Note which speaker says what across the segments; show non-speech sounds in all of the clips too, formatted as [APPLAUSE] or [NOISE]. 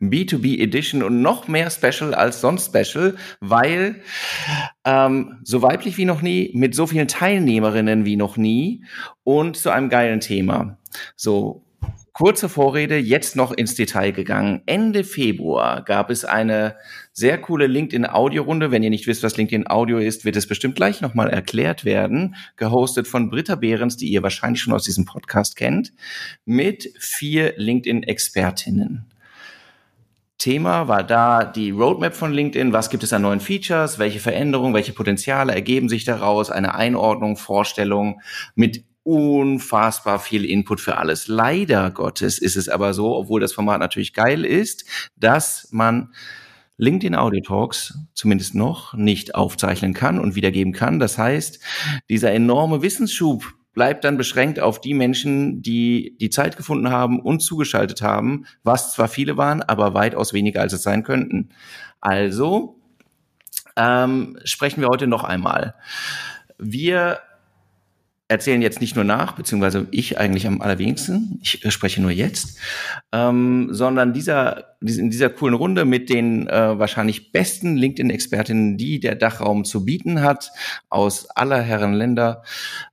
Speaker 1: B2B Edition und noch mehr Special als sonst Special, weil ähm, so weiblich wie noch nie, mit so vielen Teilnehmerinnen wie noch nie und zu einem geilen Thema. So, Kurze Vorrede, jetzt noch ins Detail gegangen. Ende Februar gab es eine sehr coole LinkedIn-Audio-Runde. Wenn ihr nicht wisst, was LinkedIn Audio ist, wird es bestimmt gleich nochmal erklärt werden. Gehostet von Britta Behrens, die ihr wahrscheinlich schon aus diesem Podcast kennt, mit vier LinkedIn-Expertinnen. Thema war da die Roadmap von LinkedIn. Was gibt es an neuen Features? Welche Veränderungen, welche Potenziale ergeben sich daraus? Eine Einordnung, Vorstellung mit unfassbar viel Input für alles. Leider Gottes ist es aber so, obwohl das Format natürlich geil ist, dass man LinkedIn Audio Talks zumindest noch nicht aufzeichnen kann und wiedergeben kann. Das heißt, dieser enorme Wissensschub bleibt dann beschränkt auf die Menschen, die die Zeit gefunden haben und zugeschaltet haben, was zwar viele waren, aber weitaus weniger als es sein könnten. Also ähm, sprechen wir heute noch einmal. Wir erzählen jetzt nicht nur nach, beziehungsweise ich eigentlich am allerwenigsten, ich spreche nur jetzt, ähm, sondern dieser, in dieser coolen Runde mit den äh, wahrscheinlich besten LinkedIn-Expertinnen, die der Dachraum zu bieten hat, aus aller Herren Länder,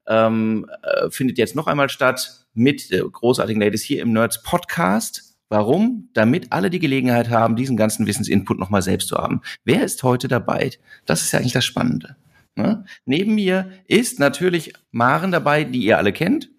Speaker 1: ähm, äh, findet jetzt noch einmal statt mit äh, großartigen Ladies hier im Nerds Podcast. Warum? Damit alle die Gelegenheit haben, diesen ganzen Wissensinput nochmal selbst zu haben. Wer ist heute dabei? Das ist ja eigentlich das Spannende. Ne? Neben mir ist natürlich Maren dabei, die ihr alle kennt.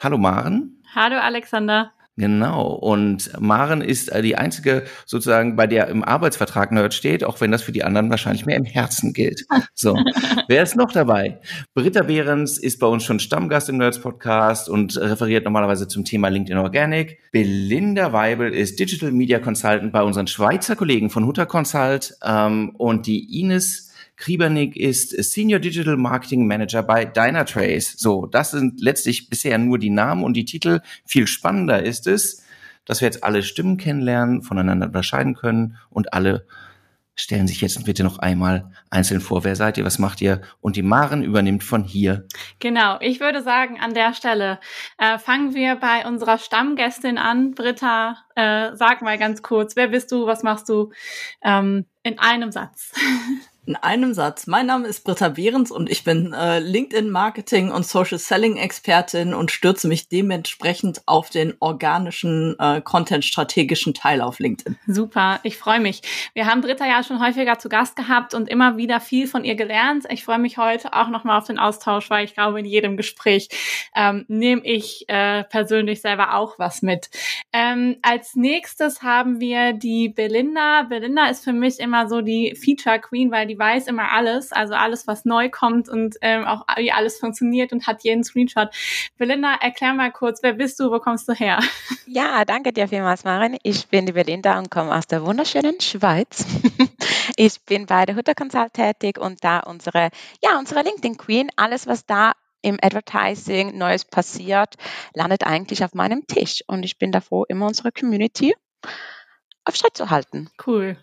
Speaker 1: Hallo Maren.
Speaker 2: Hallo Alexander.
Speaker 1: Genau. Und Maren ist äh, die einzige sozusagen, bei der im Arbeitsvertrag Nerd steht, auch wenn das für die anderen wahrscheinlich mehr im Herzen gilt. So. [LAUGHS] Wer ist noch dabei? Britta Behrens ist bei uns schon Stammgast im Nerds Podcast und referiert normalerweise zum Thema LinkedIn Organic. Belinda Weibel ist Digital Media Consultant bei unseren Schweizer Kollegen von Hutter Consult. Ähm, und die Ines Kriebernick ist Senior Digital Marketing Manager bei Dynatrace. So, das sind letztlich bisher nur die Namen und die Titel. Viel spannender ist es, dass wir jetzt alle Stimmen kennenlernen, voneinander unterscheiden können und alle stellen sich jetzt bitte noch einmal einzeln vor. Wer seid ihr? Was macht ihr? Und die Maren übernimmt von hier.
Speaker 2: Genau. Ich würde sagen, an der Stelle äh, fangen wir bei unserer Stammgästin an. Britta, äh, sag mal ganz kurz, wer bist du? Was machst du? Ähm, in einem Satz. [LAUGHS]
Speaker 3: In einem Satz. Mein Name ist Britta Behrens und ich bin äh, LinkedIn Marketing und Social Selling Expertin und stürze mich dementsprechend auf den organischen äh, Content strategischen Teil auf LinkedIn.
Speaker 2: Super, ich freue mich. Wir haben Britta ja schon häufiger zu Gast gehabt und immer wieder viel von ihr gelernt. Ich freue mich heute auch nochmal auf den Austausch, weil ich glaube, in jedem Gespräch ähm, nehme ich äh, persönlich selber auch was mit. Ähm, als nächstes haben wir die Belinda. Belinda ist für mich immer so die Feature Queen, weil die die weiß immer alles, also alles, was neu kommt und ähm, auch wie alles funktioniert und hat jeden Screenshot. Belinda, erklär mal kurz, wer bist du, wo kommst du her? [LAUGHS]
Speaker 4: Ja, danke dir vielmals, Maren. Ich bin die Belinda und komme aus der wunderschönen Schweiz. [LAUGHS] Ich bin bei der Hutter Consult tätig und da unsere, ja, unsere LinkedIn Queen, alles, was da im Advertising Neues passiert, landet eigentlich auf meinem Tisch. Und ich bin davor, immer unsere Community auf Schritt zu halten.
Speaker 2: Cool.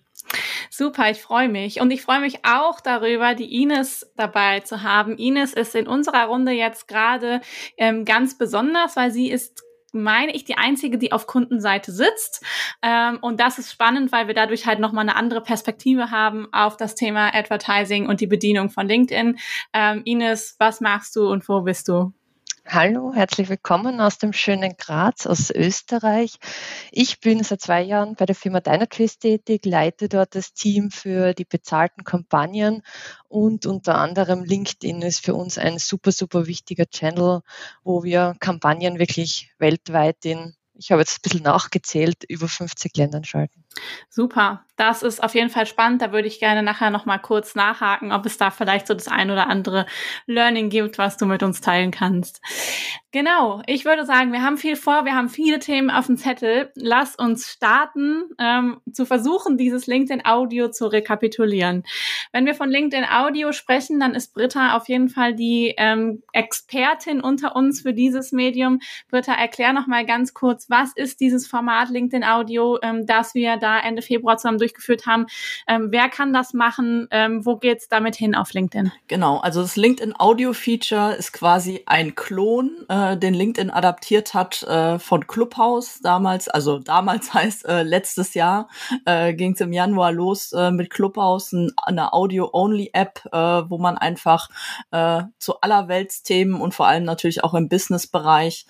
Speaker 2: Super, ich freue mich. Und ich freue mich auch darüber, die Ines dabei zu haben. Ines ist in unserer Runde jetzt gerade ähm, ganz besonders, weil sie ist meine ich, die einzige, die auf Kundenseite sitzt. Ähm, und das ist spannend, weil wir dadurch halt nochmal eine andere Perspektive haben auf das Thema Advertising und die Bedienung von LinkedIn. Ähm, Ines, was machst du und wo bist du?
Speaker 5: Hallo, herzlich willkommen aus dem schönen Graz, aus Österreich. Ich bin seit zwei Jahren bei der Firma Dynatrace tätig, leite dort das Team für die bezahlten Kampagnen und unter anderem LinkedIn ist für uns ein super, super wichtiger Channel, wo wir Kampagnen wirklich weltweit in, ich habe jetzt ein bisschen nachgezählt, über 50 Ländern schalten.
Speaker 2: Super. Das ist auf jeden Fall spannend. Da würde ich gerne nachher noch mal kurz nachhaken, ob es da vielleicht so das ein oder andere Learning gibt, was du mit uns teilen kannst. Genau. Ich würde sagen, wir haben viel vor. Wir haben viele Themen auf dem Zettel. Lass uns starten, ähm, zu versuchen, dieses LinkedIn Audio zu rekapitulieren. Wenn wir von LinkedIn Audio sprechen, dann ist Britta auf jeden Fall die ähm, Expertin unter uns für dieses Medium. Britta, erklär noch mal ganz kurz, was ist dieses Format LinkedIn Audio, ähm, das wir da Ende Februar zusammen durchgeführt haben. Ähm, wer kann das machen? Ähm, wo geht's damit hin auf LinkedIn?
Speaker 3: Genau, also das LinkedIn Audio Feature ist quasi ein Klon, äh, den LinkedIn adaptiert hat äh, von Clubhouse damals. Also damals [LAUGHS] heißt äh, letztes Jahr äh, ging es im Januar los äh, mit Clubhouse, ein, eine Audio-Only-App, äh, wo man einfach zu allerweltsthemen und vor allem natürlich auch im Business-Bereich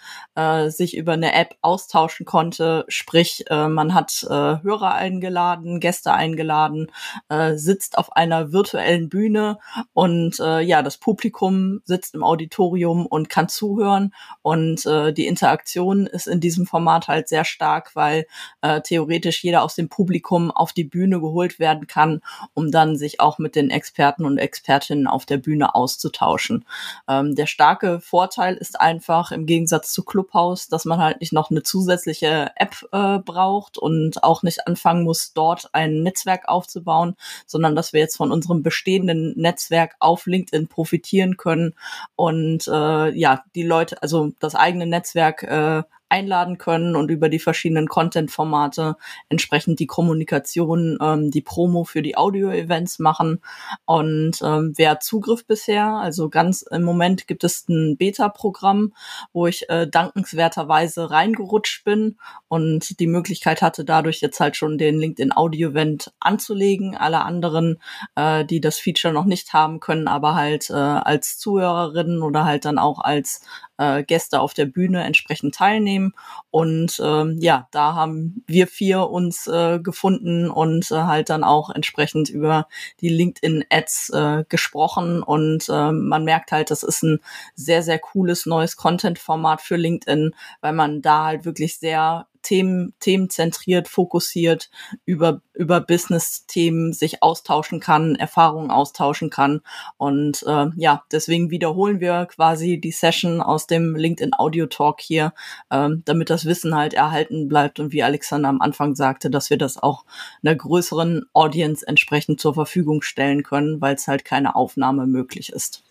Speaker 3: sich über eine App austauschen konnte. Sprich, man hat äh, Hörer eingeladen, Gäste eingeladen, äh, sitzt auf einer virtuellen Bühne und äh, ja, das Publikum sitzt im Auditorium und kann zuhören und äh, die Interaktion ist in diesem Format halt sehr stark, weil äh, theoretisch jeder aus dem Publikum auf die Bühne geholt werden kann, um dann sich auch mit den Experten und Expertinnen auf der Bühne auszutauschen. Ähm, der starke Vorteil ist einfach im Gegensatz zu Clubhouse, dass man halt nicht noch eine zusätzliche App äh, braucht und auch nicht anfangen muss, dort ein Netzwerk aufzubauen, sondern dass wir jetzt von unserem bestehenden Netzwerk auf LinkedIn profitieren können und äh, ja, die Leute, also das eigene Netzwerk äh, einladen können und über die verschiedenen Content-Formate entsprechend die Kommunikation, ähm, die Promo für die Audio-Events machen. Und ähm, wer Zugriff bisher, also ganz im Moment gibt es ein Beta-Programm, wo ich äh, dankenswerterweise reingerutscht bin und die Möglichkeit hatte, dadurch jetzt halt schon den LinkedIn Audio-Event anzulegen. Alle anderen, äh, die das Feature noch nicht haben können, aber halt äh, als Zuhörerinnen oder halt dann auch als äh, Gäste auf der Bühne entsprechend teilnehmen. Und ähm, ja, da haben wir vier uns äh, gefunden und äh, halt dann auch entsprechend über die LinkedIn-Ads äh, gesprochen. Und äh, man merkt halt, das ist ein sehr, sehr cooles neues Content-Format für LinkedIn, weil man da halt wirklich sehr Themen, themenzentriert, fokussiert über, über Business-Themen sich austauschen kann, Erfahrungen austauschen kann. Und äh, ja, deswegen wiederholen wir quasi die Session aus dem LinkedIn Audio Talk hier, äh, damit das Wissen halt erhalten bleibt und wie Alexander am Anfang sagte, dass wir das auch einer größeren Audience entsprechend zur Verfügung stellen können, weil es halt keine Aufnahme möglich ist.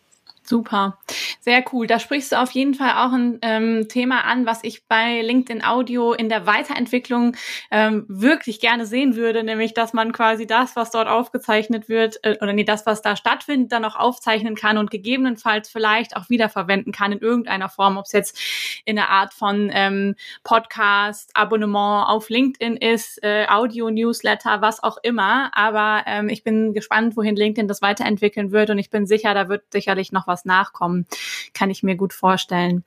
Speaker 2: Super, sehr cool. Da sprichst du auf jeden Fall auch ein ähm, Thema an, was ich bei LinkedIn Audio in der Weiterentwicklung ähm, wirklich gerne sehen würde, nämlich dass man quasi das, was dort aufgezeichnet wird, äh, oder nee, das, was da stattfindet, dann auch aufzeichnen kann und gegebenenfalls vielleicht auch wiederverwenden kann in irgendeiner Form, ob es jetzt in der Art von ähm, Podcast, Abonnement auf LinkedIn ist, äh, Audio, Newsletter, was auch immer. Aber ähm, ich bin gespannt, wohin LinkedIn das weiterentwickeln wird und ich bin sicher, da wird sicherlich noch was was nachkommen, kann ich mir gut vorstellen.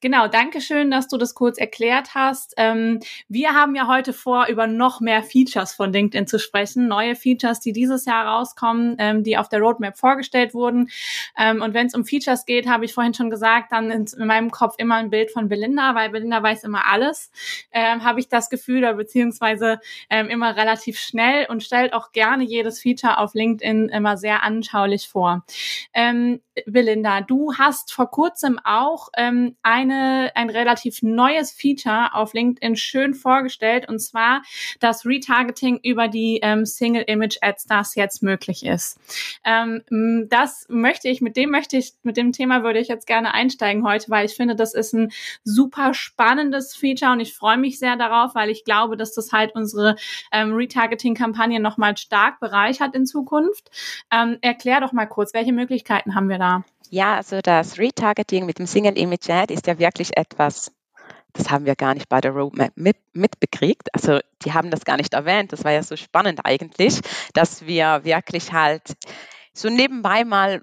Speaker 2: Genau, danke schön, dass du das kurz erklärt hast. Ähm, wir haben ja heute vor, über noch mehr Features von LinkedIn zu sprechen, neue Features, die dieses Jahr rauskommen, ähm, die auf der Roadmap vorgestellt wurden. Ähm, und wenn es um Features geht, habe ich vorhin schon gesagt, dann in meinem Kopf immer ein Bild von Belinda, weil Belinda weiß immer alles, ähm, habe ich das Gefühl, oder beziehungsweise ähm, immer relativ schnell und stellt auch gerne jedes Feature auf LinkedIn immer sehr anschaulich vor. Ähm, Belinda, du hast vor kurzem auch ähm, eine, ein relativ neues Feature auf LinkedIn schön vorgestellt, und zwar das Retargeting über die ähm, Single Image Ads, das jetzt möglich ist. Ähm, das möchte ich, mit dem möchte ich, mit dem Thema würde ich jetzt gerne einsteigen heute, weil ich finde, das ist ein super spannendes Feature und ich freue mich sehr darauf, weil ich glaube, dass das halt unsere ähm, Retargeting-Kampagne nochmal stark bereichert in Zukunft. Ähm, erklär doch mal kurz, welche Möglichkeiten haben wir da?
Speaker 4: Ja, also das Retargeting mit dem Single Image Ad ist ja wirklich etwas, das haben wir gar nicht bei der Roadmap mit, mitbekriegt. Also die haben das gar nicht erwähnt. Das war ja so spannend eigentlich, dass wir wirklich halt so nebenbei mal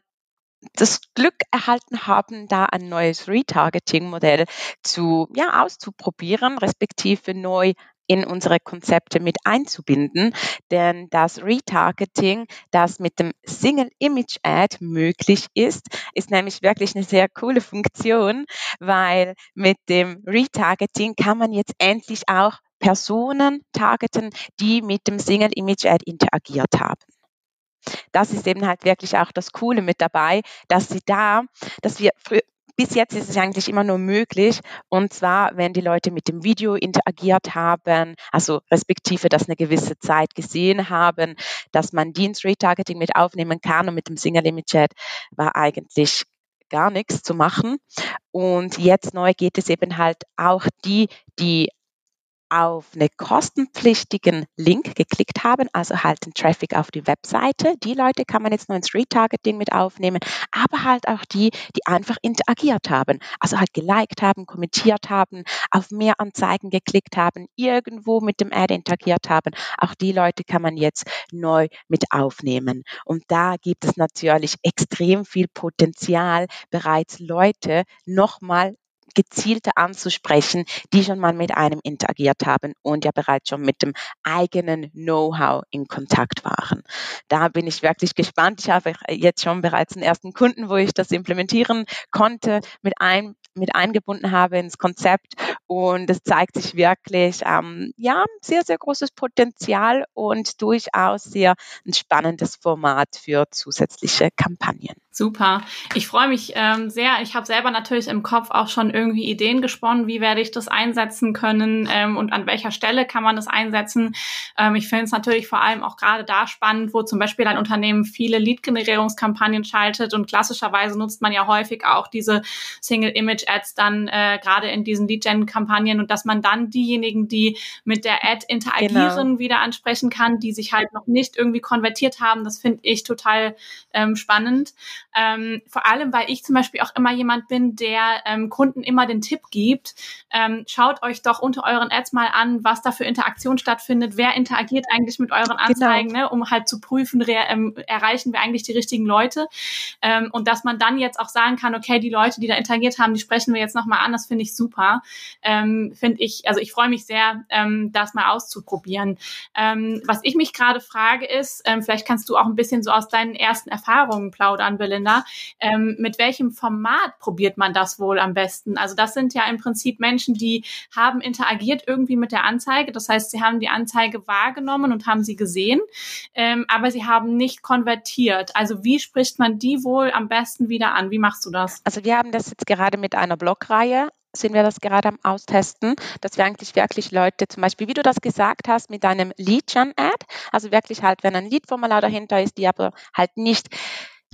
Speaker 4: das Glück erhalten haben, da ein neues Retargeting-Modell zu, ja, auszuprobieren, respektive neu in unsere Konzepte mit einzubinden. Denn das Retargeting, das mit dem Single Image Ad möglich ist, ist nämlich wirklich eine sehr coole Funktion, weil mit dem Retargeting kann man jetzt endlich auch Personen targeten, die mit dem Single Image Ad interagiert haben. Das ist eben halt wirklich auch das Coole mit dabei, dass sie da, dass wir früher, bis jetzt ist es eigentlich immer nur möglich, und zwar, wenn die Leute mit dem Video interagiert haben, also respektive das eine gewisse Zeit gesehen haben, dass man Dienst Retargeting mit aufnehmen kann und mit dem Single Image Chat war eigentlich gar nichts zu machen. Und jetzt neu geht es eben halt auch die, die auf einen kostenpflichtigen Link geklickt haben, also halt den Traffic auf die Webseite. Die Leute kann man jetzt nur ins Retargeting mit aufnehmen, aber halt auch die, die einfach interagiert haben, also halt geliked haben, kommentiert haben, auf mehr Anzeigen geklickt haben, irgendwo mit dem Ad interagiert haben. Auch die Leute kann man jetzt neu mit aufnehmen. Und da gibt es natürlich extrem viel Potenzial, bereits Leute nochmal gezielter anzusprechen, die schon mal mit einem interagiert haben und ja bereits schon mit dem eigenen Know-how in Kontakt waren. Da bin ich wirklich gespannt. Ich habe jetzt schon bereits einen ersten Kunden, wo ich das implementieren konnte, mit, ein, mit eingebunden habe ins Konzept und es zeigt sich wirklich, ähm, ja, sehr, sehr großes Potenzial und durchaus sehr ein spannendes Format für zusätzliche Kampagnen.
Speaker 2: Super. Ich freue mich ähm, sehr. Ich habe selber natürlich im Kopf auch schon irgendwie Ideen gesponnen, wie werde ich das einsetzen können ähm, und an welcher Stelle kann man das einsetzen. Ähm, ich finde es natürlich vor allem auch gerade da spannend, wo zum Beispiel ein Unternehmen viele Lead-Generierungskampagnen schaltet und klassischerweise nutzt man ja häufig auch diese Single-Image-Ads dann äh, gerade in diesen Lead-Gen-Kampagnen und dass man dann diejenigen, die mit der Ad interagieren, genau. wieder ansprechen kann, die sich halt noch nicht irgendwie konvertiert haben. Das finde ich total ähm, spannend. Ähm, vor allem, weil ich zum Beispiel auch immer jemand bin, der ähm, Kunden immer den Tipp gibt, ähm, schaut euch doch unter euren Ads mal an, was da für Interaktion stattfindet, wer interagiert eigentlich mit euren Anzeigen, genau. ne, um halt zu prüfen, ähm, erreichen wir eigentlich die richtigen Leute. Ähm, und dass man dann jetzt auch sagen kann, okay, die Leute, die da interagiert haben, die sprechen wir jetzt nochmal an, das finde ich super. Ähm, finde ich, also ich freue mich sehr, das mal auszuprobieren. Was ich mich gerade frage ist, vielleicht kannst du auch ein bisschen so aus deinen ersten Erfahrungen plaudern, Belinda. Länder. Ähm, mit welchem Format probiert man das wohl am besten? Also das sind ja im Prinzip Menschen, die haben interagiert irgendwie mit der Anzeige. Das heißt, sie haben die Anzeige wahrgenommen und haben sie gesehen, ähm, aber sie haben nicht konvertiert. Also wie spricht man die wohl am besten wieder an? Wie machst du das?
Speaker 4: Also wir haben das jetzt gerade mit einer Blogreihe sind wir das gerade am Austesten, dass wir eigentlich wirklich Leute, zum Beispiel, wie du das gesagt hast, mit einem Lead-Gen-Ad, also wirklich halt, wenn ein Lead-Formular dahinter ist, die aber halt nicht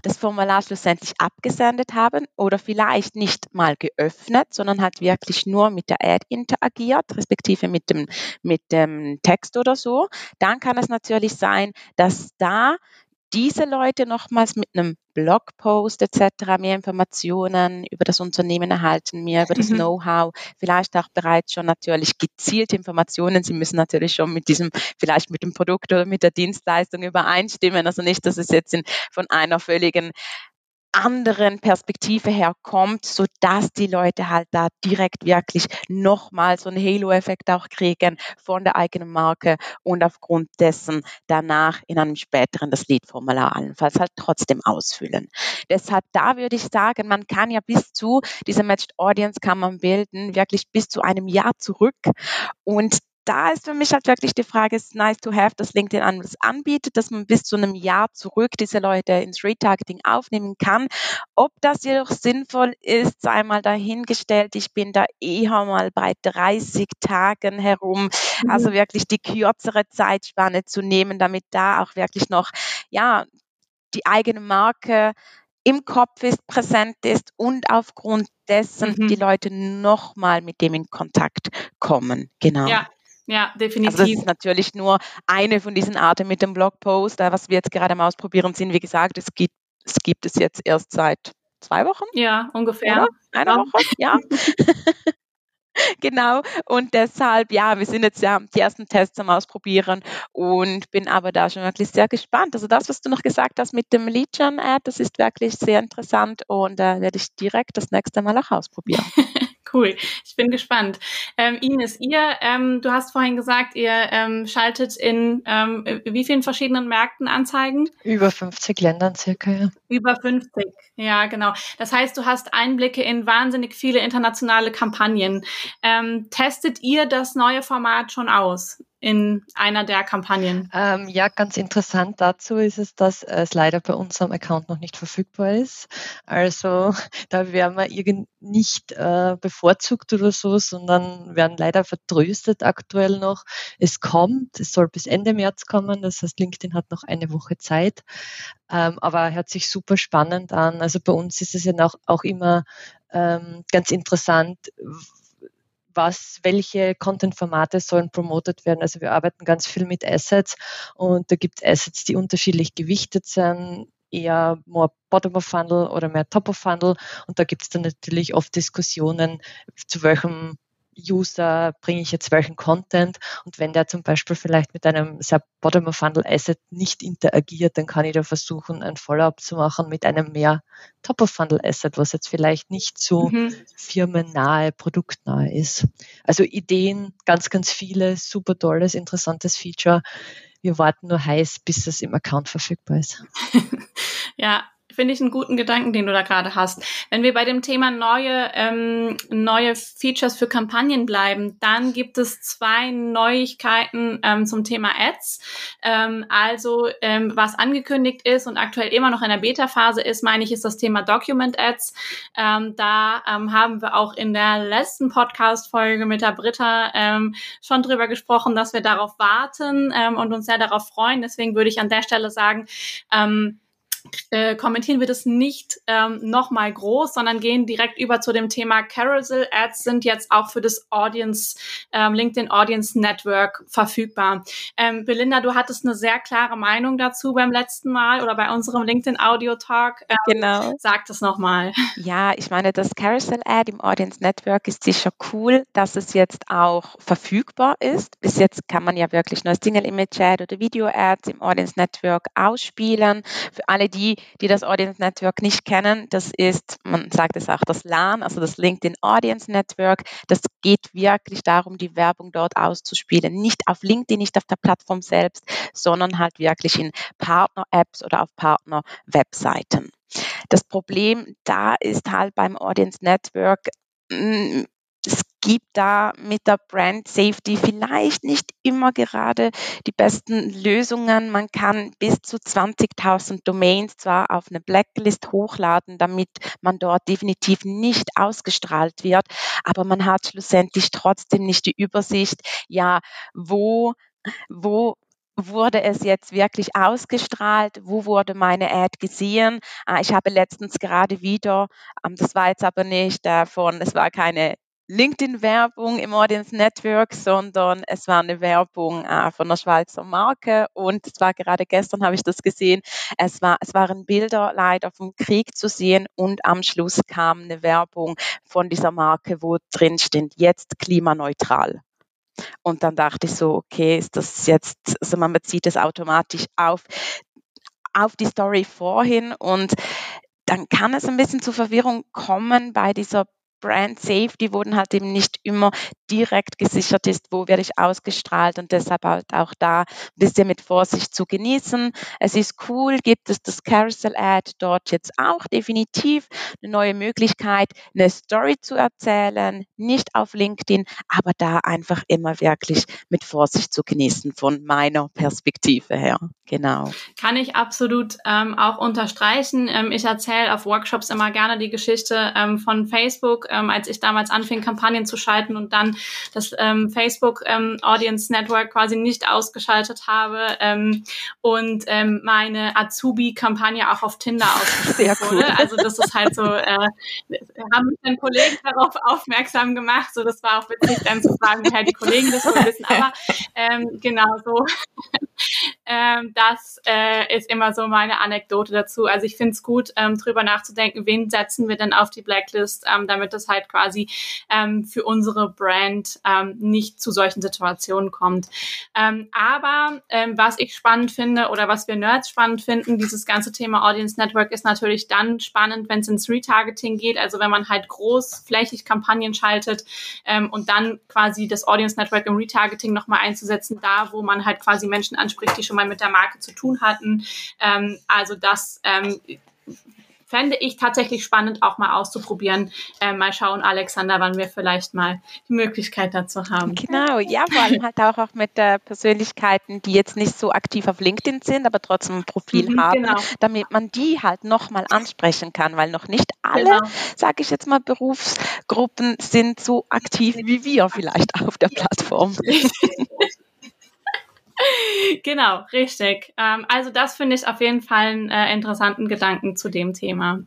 Speaker 4: das Formular schlussendlich abgesendet haben oder vielleicht nicht mal geöffnet, sondern halt wirklich nur mit der Ad interagiert, respektive mit dem, mit dem Text oder so, dann kann es natürlich sein, dass da diese Leute nochmals mit einem Blogpost etc. mehr Informationen über das Unternehmen erhalten, mehr über das mhm. Know-how, vielleicht auch bereits schon natürlich gezielte Informationen. Sie müssen natürlich schon mit diesem, vielleicht mit dem Produkt oder mit der Dienstleistung übereinstimmen. Also nicht, dass es jetzt in, von einer völligen anderen Perspektive herkommt, so dass die Leute halt da direkt wirklich nochmal so einen Halo-Effekt auch kriegen von der eigenen Marke und aufgrund dessen danach in einem späteren das Lead-Formular allenfalls halt trotzdem ausfüllen. Deshalb da würde ich sagen, man kann ja bis zu, diese Matched Audience kann man bilden, wirklich bis zu einem Jahr zurück und da ist für mich halt wirklich die Frage, ist nice to have, dass LinkedIn anders anbietet, dass man bis zu einem Jahr zurück diese Leute ins Retargeting aufnehmen kann. Ob das jedoch sinnvoll ist, sei mal dahingestellt. Ich bin da eher mal bei 30 Tagen herum. Mhm. Also wirklich die kürzere Zeitspanne zu nehmen, damit da auch wirklich noch, ja, die eigene Marke im Kopf ist, präsent ist und aufgrund dessen mhm. die Leute nochmal mit dem in Kontakt kommen. Genau.
Speaker 2: Ja, ja, definitiv.
Speaker 4: Also das ist natürlich nur eine von diesen Arten mit dem Blogpost. Was wir jetzt gerade mal ausprobieren sind, wie gesagt, es gibt es, gibt es jetzt erst seit zwei Wochen.
Speaker 2: Ja, ungefähr. Oder?
Speaker 4: Eine ja. Woche, ja. [LAUGHS] genau. Und deshalb, ja, wir sind jetzt ja die ersten Tests am Ausprobieren und bin aber da schon wirklich sehr gespannt. Also das, was du noch gesagt hast mit dem Lead-Gen-Ad, das ist wirklich sehr interessant und da äh, werde ich direkt das nächste Mal auch ausprobieren. [LAUGHS]
Speaker 2: Cool, ich bin gespannt. Ähm, Ines, ihr, ähm, du hast vorhin gesagt, ihr ähm, schaltet in ähm, wie vielen verschiedenen Märkten Anzeigen?
Speaker 5: Über 50 Ländern circa, ja.
Speaker 2: Über 50, ja, genau. Das heißt, du hast Einblicke in wahnsinnig viele internationale Kampagnen. Ähm, testet ihr das neue Format schon aus? In einer der Kampagnen?
Speaker 5: Ähm, ja, ganz interessant dazu ist es, dass es leider bei unserem Account noch nicht verfügbar ist. Also [LAUGHS] da werden wir irgend nicht äh, bevorzugt oder so, sondern werden leider vertröstet aktuell noch. Es kommt, es soll bis Ende März kommen, das heißt, LinkedIn hat noch eine Woche Zeit. Ähm, aber hört sich super spannend an. Also bei uns ist es ja auch, auch immer ähm, ganz interessant, was, welche Content-Formate sollen promotet werden. Also wir arbeiten ganz viel mit Assets und da gibt es Assets, die unterschiedlich gewichtet sind, eher more Bottom-of-Funnel oder mehr Top-of-Funnel und da gibt es dann natürlich oft Diskussionen, zu welchem User bringe ich jetzt welchen Content und wenn der zum Beispiel vielleicht mit einem sehr Bottom-of-Funnel-Asset nicht interagiert, dann kann ich da versuchen, ein Follow-up zu machen mit einem mehr Top-of-Funnel-Asset, was jetzt vielleicht nicht so mhm. firmennahe, produktnahe ist. Also Ideen, ganz, ganz viele, super tolles, interessantes Feature. Wir warten nur heiß, bis es im Account verfügbar ist. [LAUGHS]
Speaker 2: ja, finde ich einen guten Gedanken, den du da gerade hast. Wenn wir bei dem Thema neue, ähm, neue Features für Kampagnen bleiben, dann gibt es zwei Neuigkeiten ähm, zum Thema Ads. Ähm, also ähm, was angekündigt ist und aktuell immer noch in der Beta-Phase ist, meine ich, ist das Thema Document Ads. Ähm, da ähm, haben wir auch in der letzten Podcast-Folge mit der Britta ähm, schon drüber gesprochen, dass wir darauf warten ähm, und uns sehr darauf freuen. Deswegen würde ich an der Stelle sagen, ähm, äh, kommentieren wir das nicht ähm, nochmal groß, sondern gehen direkt über zu dem Thema Carousel Ads sind jetzt auch für das Audience, ähm, LinkedIn Audience Network verfügbar. Ähm, Belinda, du hattest eine sehr klare Meinung dazu beim letzten Mal oder bei unserem LinkedIn Audio Talk. Ähm,
Speaker 4: genau.
Speaker 2: Sag das nochmal.
Speaker 4: Ja, ich meine, das Carousel Ad im Audience Network ist sicher cool, dass es jetzt auch verfügbar ist. Bis jetzt kann man ja wirklich nur Single Image Ad oder Video Ads im Audience Network ausspielen. Für alle, die, die das Audience Network nicht kennen, das ist, man sagt es auch, das LAN, also das LinkedIn Audience Network. Das geht wirklich darum, die Werbung dort auszuspielen. Nicht auf LinkedIn, nicht auf der Plattform selbst, sondern halt wirklich in Partner-Apps oder auf Partner-Webseiten. Das Problem da ist halt beim Audience Network, mm, es gibt da mit der Brand Safety vielleicht nicht immer gerade die besten Lösungen. Man kann bis zu 20.000 Domains zwar auf eine Blacklist hochladen, damit man dort definitiv nicht ausgestrahlt wird, aber man hat schlussendlich trotzdem nicht die Übersicht, ja, wo wo wurde es jetzt wirklich ausgestrahlt? Wo wurde meine Ad gesehen? Ah, ich habe letztens gerade wieder, ähm, das war jetzt aber nicht davon, es war keine LinkedIn-Werbung im Audience Network, sondern es war eine Werbung äh, von einer Schweizer Marke und es war gerade gestern, habe ich das gesehen, es, war, es waren Bilder leider vom Krieg zu sehen und am Schluss kam eine Werbung von dieser Marke, wo drin steht, jetzt klimaneutral. Und dann dachte ich so, okay, ist das jetzt, also man bezieht es automatisch auf, auf die Story vorhin und dann kann es ein bisschen zu Verwirrung kommen bei dieser Brand Safety wurden halt eben nicht immer direkt gesichert ist, wo werde ich ausgestrahlt und deshalb halt auch da ein bisschen mit Vorsicht zu genießen. Es ist cool, gibt es das Carousel Ad dort jetzt auch definitiv eine neue Möglichkeit, eine Story zu erzählen, nicht auf LinkedIn, aber da einfach immer wirklich mit Vorsicht zu genießen von meiner Perspektive her. Genau.
Speaker 2: Kann ich absolut ähm, auch unterstreichen. Ähm, ich erzähle auf Workshops immer gerne die Geschichte ähm, von Facebook ähm, als ich damals anfing, Kampagnen zu schalten und dann das ähm, Facebook ähm, Audience Network quasi nicht ausgeschaltet habe ähm, und ähm, meine Azubi-Kampagne auch auf Tinder [LAUGHS] ausgespielt cool. wurde. Also das ist halt so, äh, haben mich dann Kollegen darauf aufmerksam gemacht. So, das war auch witzig, dann zu fragen, woher die Kollegen das so wissen. Aber ähm, genau so. [LAUGHS] ähm, das äh, ist immer so meine Anekdote dazu. Also ich finde es gut, ähm, drüber nachzudenken, wen setzen wir denn auf die Blacklist, ähm, damit das halt quasi ähm, für unsere Brand Moment ähm, nicht zu solchen Situationen kommt. Ähm, aber ähm, was ich spannend finde oder was wir Nerds spannend finden, dieses ganze Thema Audience Network ist natürlich dann spannend, wenn es ins Retargeting geht, also wenn man halt großflächig Kampagnen schaltet ähm, und dann quasi das Audience Network im Retargeting nochmal einzusetzen, da wo man halt quasi Menschen anspricht, die schon mal mit der Marke zu tun hatten. Ähm, also das ähm, fände ich tatsächlich spannend, auch mal auszuprobieren. Äh, mal schauen, Alexander, wann wir vielleicht mal die Möglichkeit dazu haben.
Speaker 4: Genau, ja, vor allem halt auch, auch mit äh, Persönlichkeiten, die jetzt nicht so aktiv auf LinkedIn sind, aber trotzdem ein Profil mhm, haben, genau. damit man die halt nochmal ansprechen kann, weil noch nicht alle, genau. sage ich jetzt mal, Berufsgruppen sind so aktiv wie wir vielleicht auf der Plattform. [LAUGHS] [LAUGHS]
Speaker 2: genau, richtig. Ähm, also das finde ich auf jeden Fall einen äh, interessanten Gedanken zu dem Thema.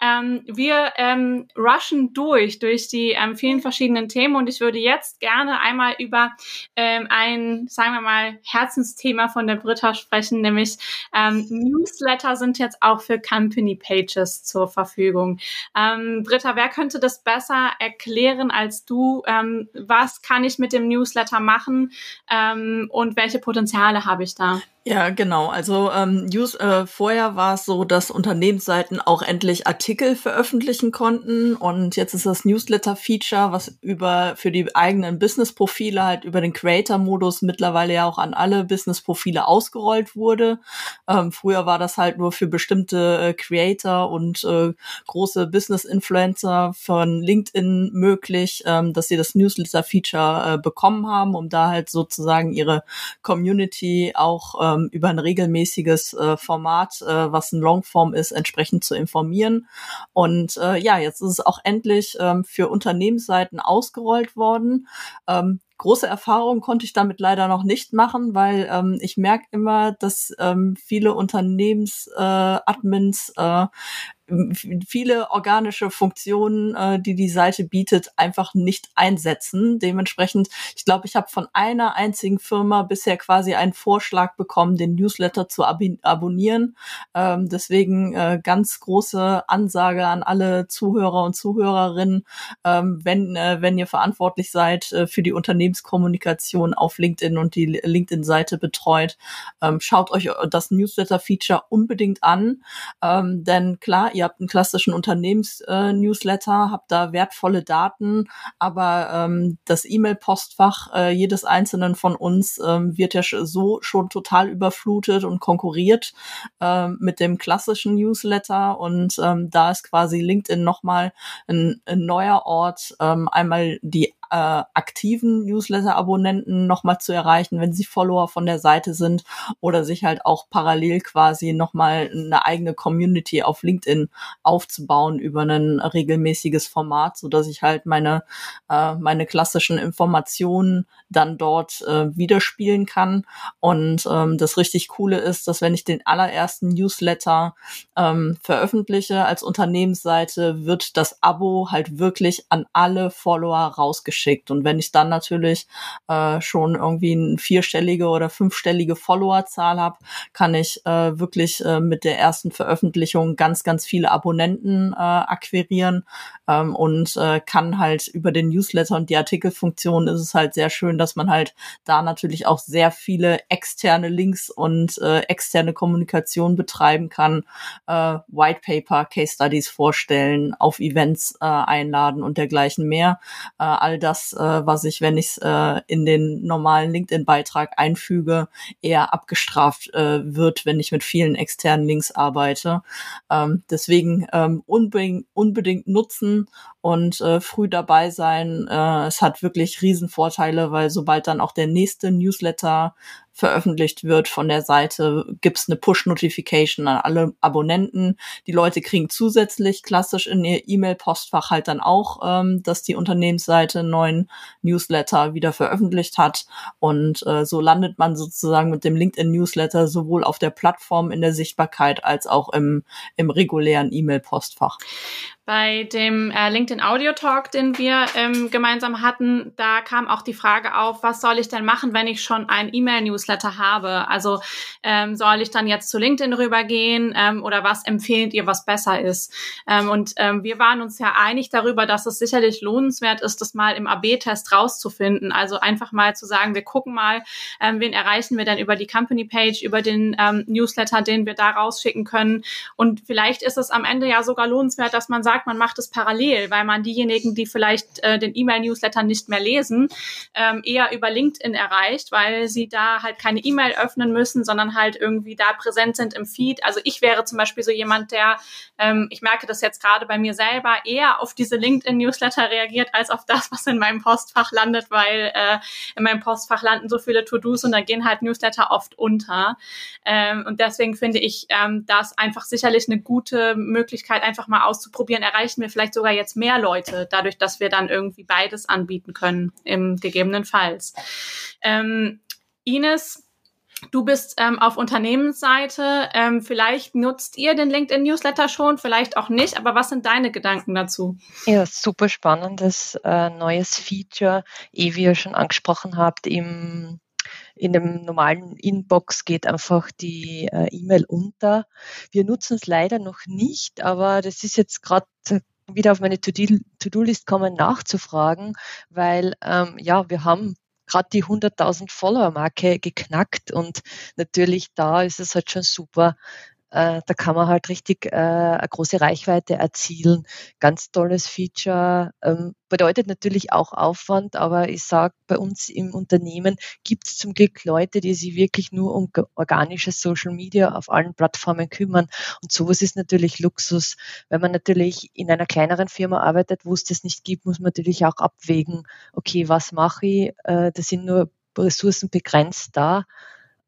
Speaker 2: Ähm, wir ähm, rushen durch, durch die ähm, vielen verschiedenen Themen und ich würde jetzt gerne einmal über ähm, ein, sagen wir mal, Herzensthema von der Britta sprechen, nämlich ähm, Newsletter sind jetzt auch für Company Pages zur Verfügung. Britta, wer könnte das besser erklären als du? Was kann ich mit dem Newsletter machen und welche Potenziale habe ich da?
Speaker 3: Ja, genau. Also ähm, News, äh, vorher war es so, dass Unternehmensseiten auch endlich Artikel veröffentlichen konnten und jetzt ist das Newsletter-Feature, was über für die eigenen Business-Profile halt über den Creator-Modus mittlerweile ja auch an alle Business-Profile ausgerollt wurde. Ähm, früher war das halt nur für bestimmte äh, Creator und äh, große Business-Influencer von LinkedIn möglich, ähm, dass sie das Newsletter-Feature äh, bekommen haben, um da halt sozusagen ihre Community auch ähm, über ein regelmäßiges äh, Format, äh, was ein Longform ist, entsprechend zu informieren. Und äh, ja, jetzt ist es auch endlich ähm, für Unternehmensseiten ausgerollt worden. Ähm, große Erfahrungen konnte ich damit leider noch nicht machen, weil ähm, ich merke immer, dass ähm, viele Unternehmensadmins äh, äh, viele organische Funktionen, äh, die die Seite bietet, einfach nicht einsetzen. Dementsprechend, ich glaube, ich habe von einer einzigen Firma bisher quasi einen Vorschlag bekommen, den Newsletter zu ab abonnieren. Ähm, deswegen äh, ganz große Ansage an alle Zuhörer und Zuhörerinnen, ähm, wenn, äh, wenn ihr verantwortlich seid äh, für die Unternehmenskommunikation auf LinkedIn und die LinkedIn-Seite betreut, ähm, schaut euch das Newsletter-Feature unbedingt an. Ähm, denn klar, ihr habt einen klassischen Unternehmens-Newsletter, habt da wertvolle Daten, aber ähm, das E-Mail-Postfach äh, jedes einzelnen von uns ähm, wird ja so schon total überflutet und konkurriert äh, mit dem klassischen Newsletter und ähm, da ist quasi LinkedIn nochmal ein, ein neuer Ort, ähm, einmal die äh, aktiven Newsletter-Abonnenten nochmal zu erreichen, wenn sie Follower von der Seite sind oder sich halt auch parallel quasi nochmal eine eigene Community auf LinkedIn aufzubauen über ein regelmäßiges Format, so dass ich halt meine, äh, meine klassischen Informationen dann dort äh, widerspielen kann. Und ähm, das richtig Coole ist, dass wenn ich den allerersten Newsletter ähm, veröffentliche als Unternehmensseite, wird das Abo halt wirklich an alle Follower rausgeschickt. Und wenn ich dann natürlich äh, schon irgendwie eine vierstellige oder fünfstellige Followerzahl habe, kann ich äh, wirklich äh, mit der ersten Veröffentlichung ganz, ganz viele Abonnenten äh, akquirieren ähm, und äh, kann halt über den Newsletter und die Artikelfunktion ist es halt sehr schön, dass man halt da natürlich auch sehr viele externe Links und äh, externe Kommunikation betreiben kann, äh, White Paper, Case Studies vorstellen, auf Events äh, einladen und dergleichen mehr. Äh, all das, äh, was ich, wenn ich es äh, in den normalen LinkedIn-Beitrag einfüge, eher abgestraft äh, wird, wenn ich mit vielen externen Links arbeite. Ähm, deswegen ähm, unbedingt, unbedingt nutzen und äh, früh dabei sein. Äh, es hat wirklich Riesenvorteile, weil sobald dann auch der nächste Newsletter veröffentlicht wird von der Seite, gibt's eine Push-Notification an alle Abonnenten. Die Leute kriegen zusätzlich klassisch in ihr E-Mail-Postfach halt dann auch, ähm, dass die Unternehmensseite einen neuen Newsletter wieder veröffentlicht hat. Und äh, so landet man sozusagen mit dem LinkedIn-Newsletter sowohl auf der Plattform in der Sichtbarkeit als auch im, im regulären E-Mail-Postfach.
Speaker 2: Bei dem äh, LinkedIn Audio Talk, den wir ähm, gemeinsam hatten, da kam auch die Frage auf, was soll ich denn machen, wenn ich schon ein E-Mail-Newsletter habe? Also ähm, soll ich dann jetzt zu LinkedIn rübergehen ähm, oder was empfehlt ihr, was besser ist? Ähm, und ähm, wir waren uns ja einig darüber, dass es sicherlich lohnenswert ist, das mal im AB-Test rauszufinden. Also einfach mal zu sagen, wir gucken mal, ähm, wen erreichen wir denn über die Company-Page, über den Newsletter, den wir da rausschicken können. Und vielleicht ist es am Ende ja sogar lohnenswert, dass man sagt, sagt, man macht es parallel, weil man diejenigen, die vielleicht äh, den E-Mail-Newsletter nicht mehr lesen, ähm, eher über LinkedIn erreicht, weil sie da halt keine E-Mail öffnen müssen, sondern halt irgendwie da präsent sind im Feed. Also ich wäre zum Beispiel so jemand, der, ähm, ich merke das jetzt gerade bei mir selber, eher auf diese LinkedIn-Newsletter reagiert, als auf das, was in meinem Postfach landet, weil äh, in meinem Postfach landen so viele To-Dos und da gehen halt Newsletter oft unter. Ähm, und deswegen finde ich ähm, das einfach sicherlich eine gute Möglichkeit, einfach mal auszuprobieren, erreichen wir vielleicht sogar jetzt mehr Leute, dadurch, dass wir dann irgendwie beides anbieten können, im gegebenenfalls. Ähm, Ines, Du bist ähm, auf Unternehmensseite. Ähm, vielleicht nutzt ihr den LinkedIn-Newsletter schon, vielleicht auch nicht. Aber was sind deine Gedanken dazu?
Speaker 5: Ja, super spannendes äh, neues Feature, eh wie ihr schon angesprochen habt, im in dem normalen Inbox geht einfach die äh, E-Mail unter. Wir nutzen es leider noch nicht, aber das ist jetzt gerade wieder auf meine To-Do-List kommen nachzufragen, weil ähm, ja, wir haben gerade die 100.000 Follower-Marke geknackt und natürlich da ist es halt schon super, da kann man halt richtig äh, eine große Reichweite erzielen. Ganz tolles Feature. Ähm, bedeutet natürlich auch Aufwand, aber ich sage, bei uns im Unternehmen gibt es zum Glück Leute, die sich wirklich nur um organisches Social Media auf allen Plattformen kümmern. Und sowas ist natürlich Luxus. Wenn man natürlich in einer kleineren Firma arbeitet, wo es das nicht gibt, muss man natürlich auch abwägen, okay, was mache ich? Äh, das sind nur Ressourcen begrenzt da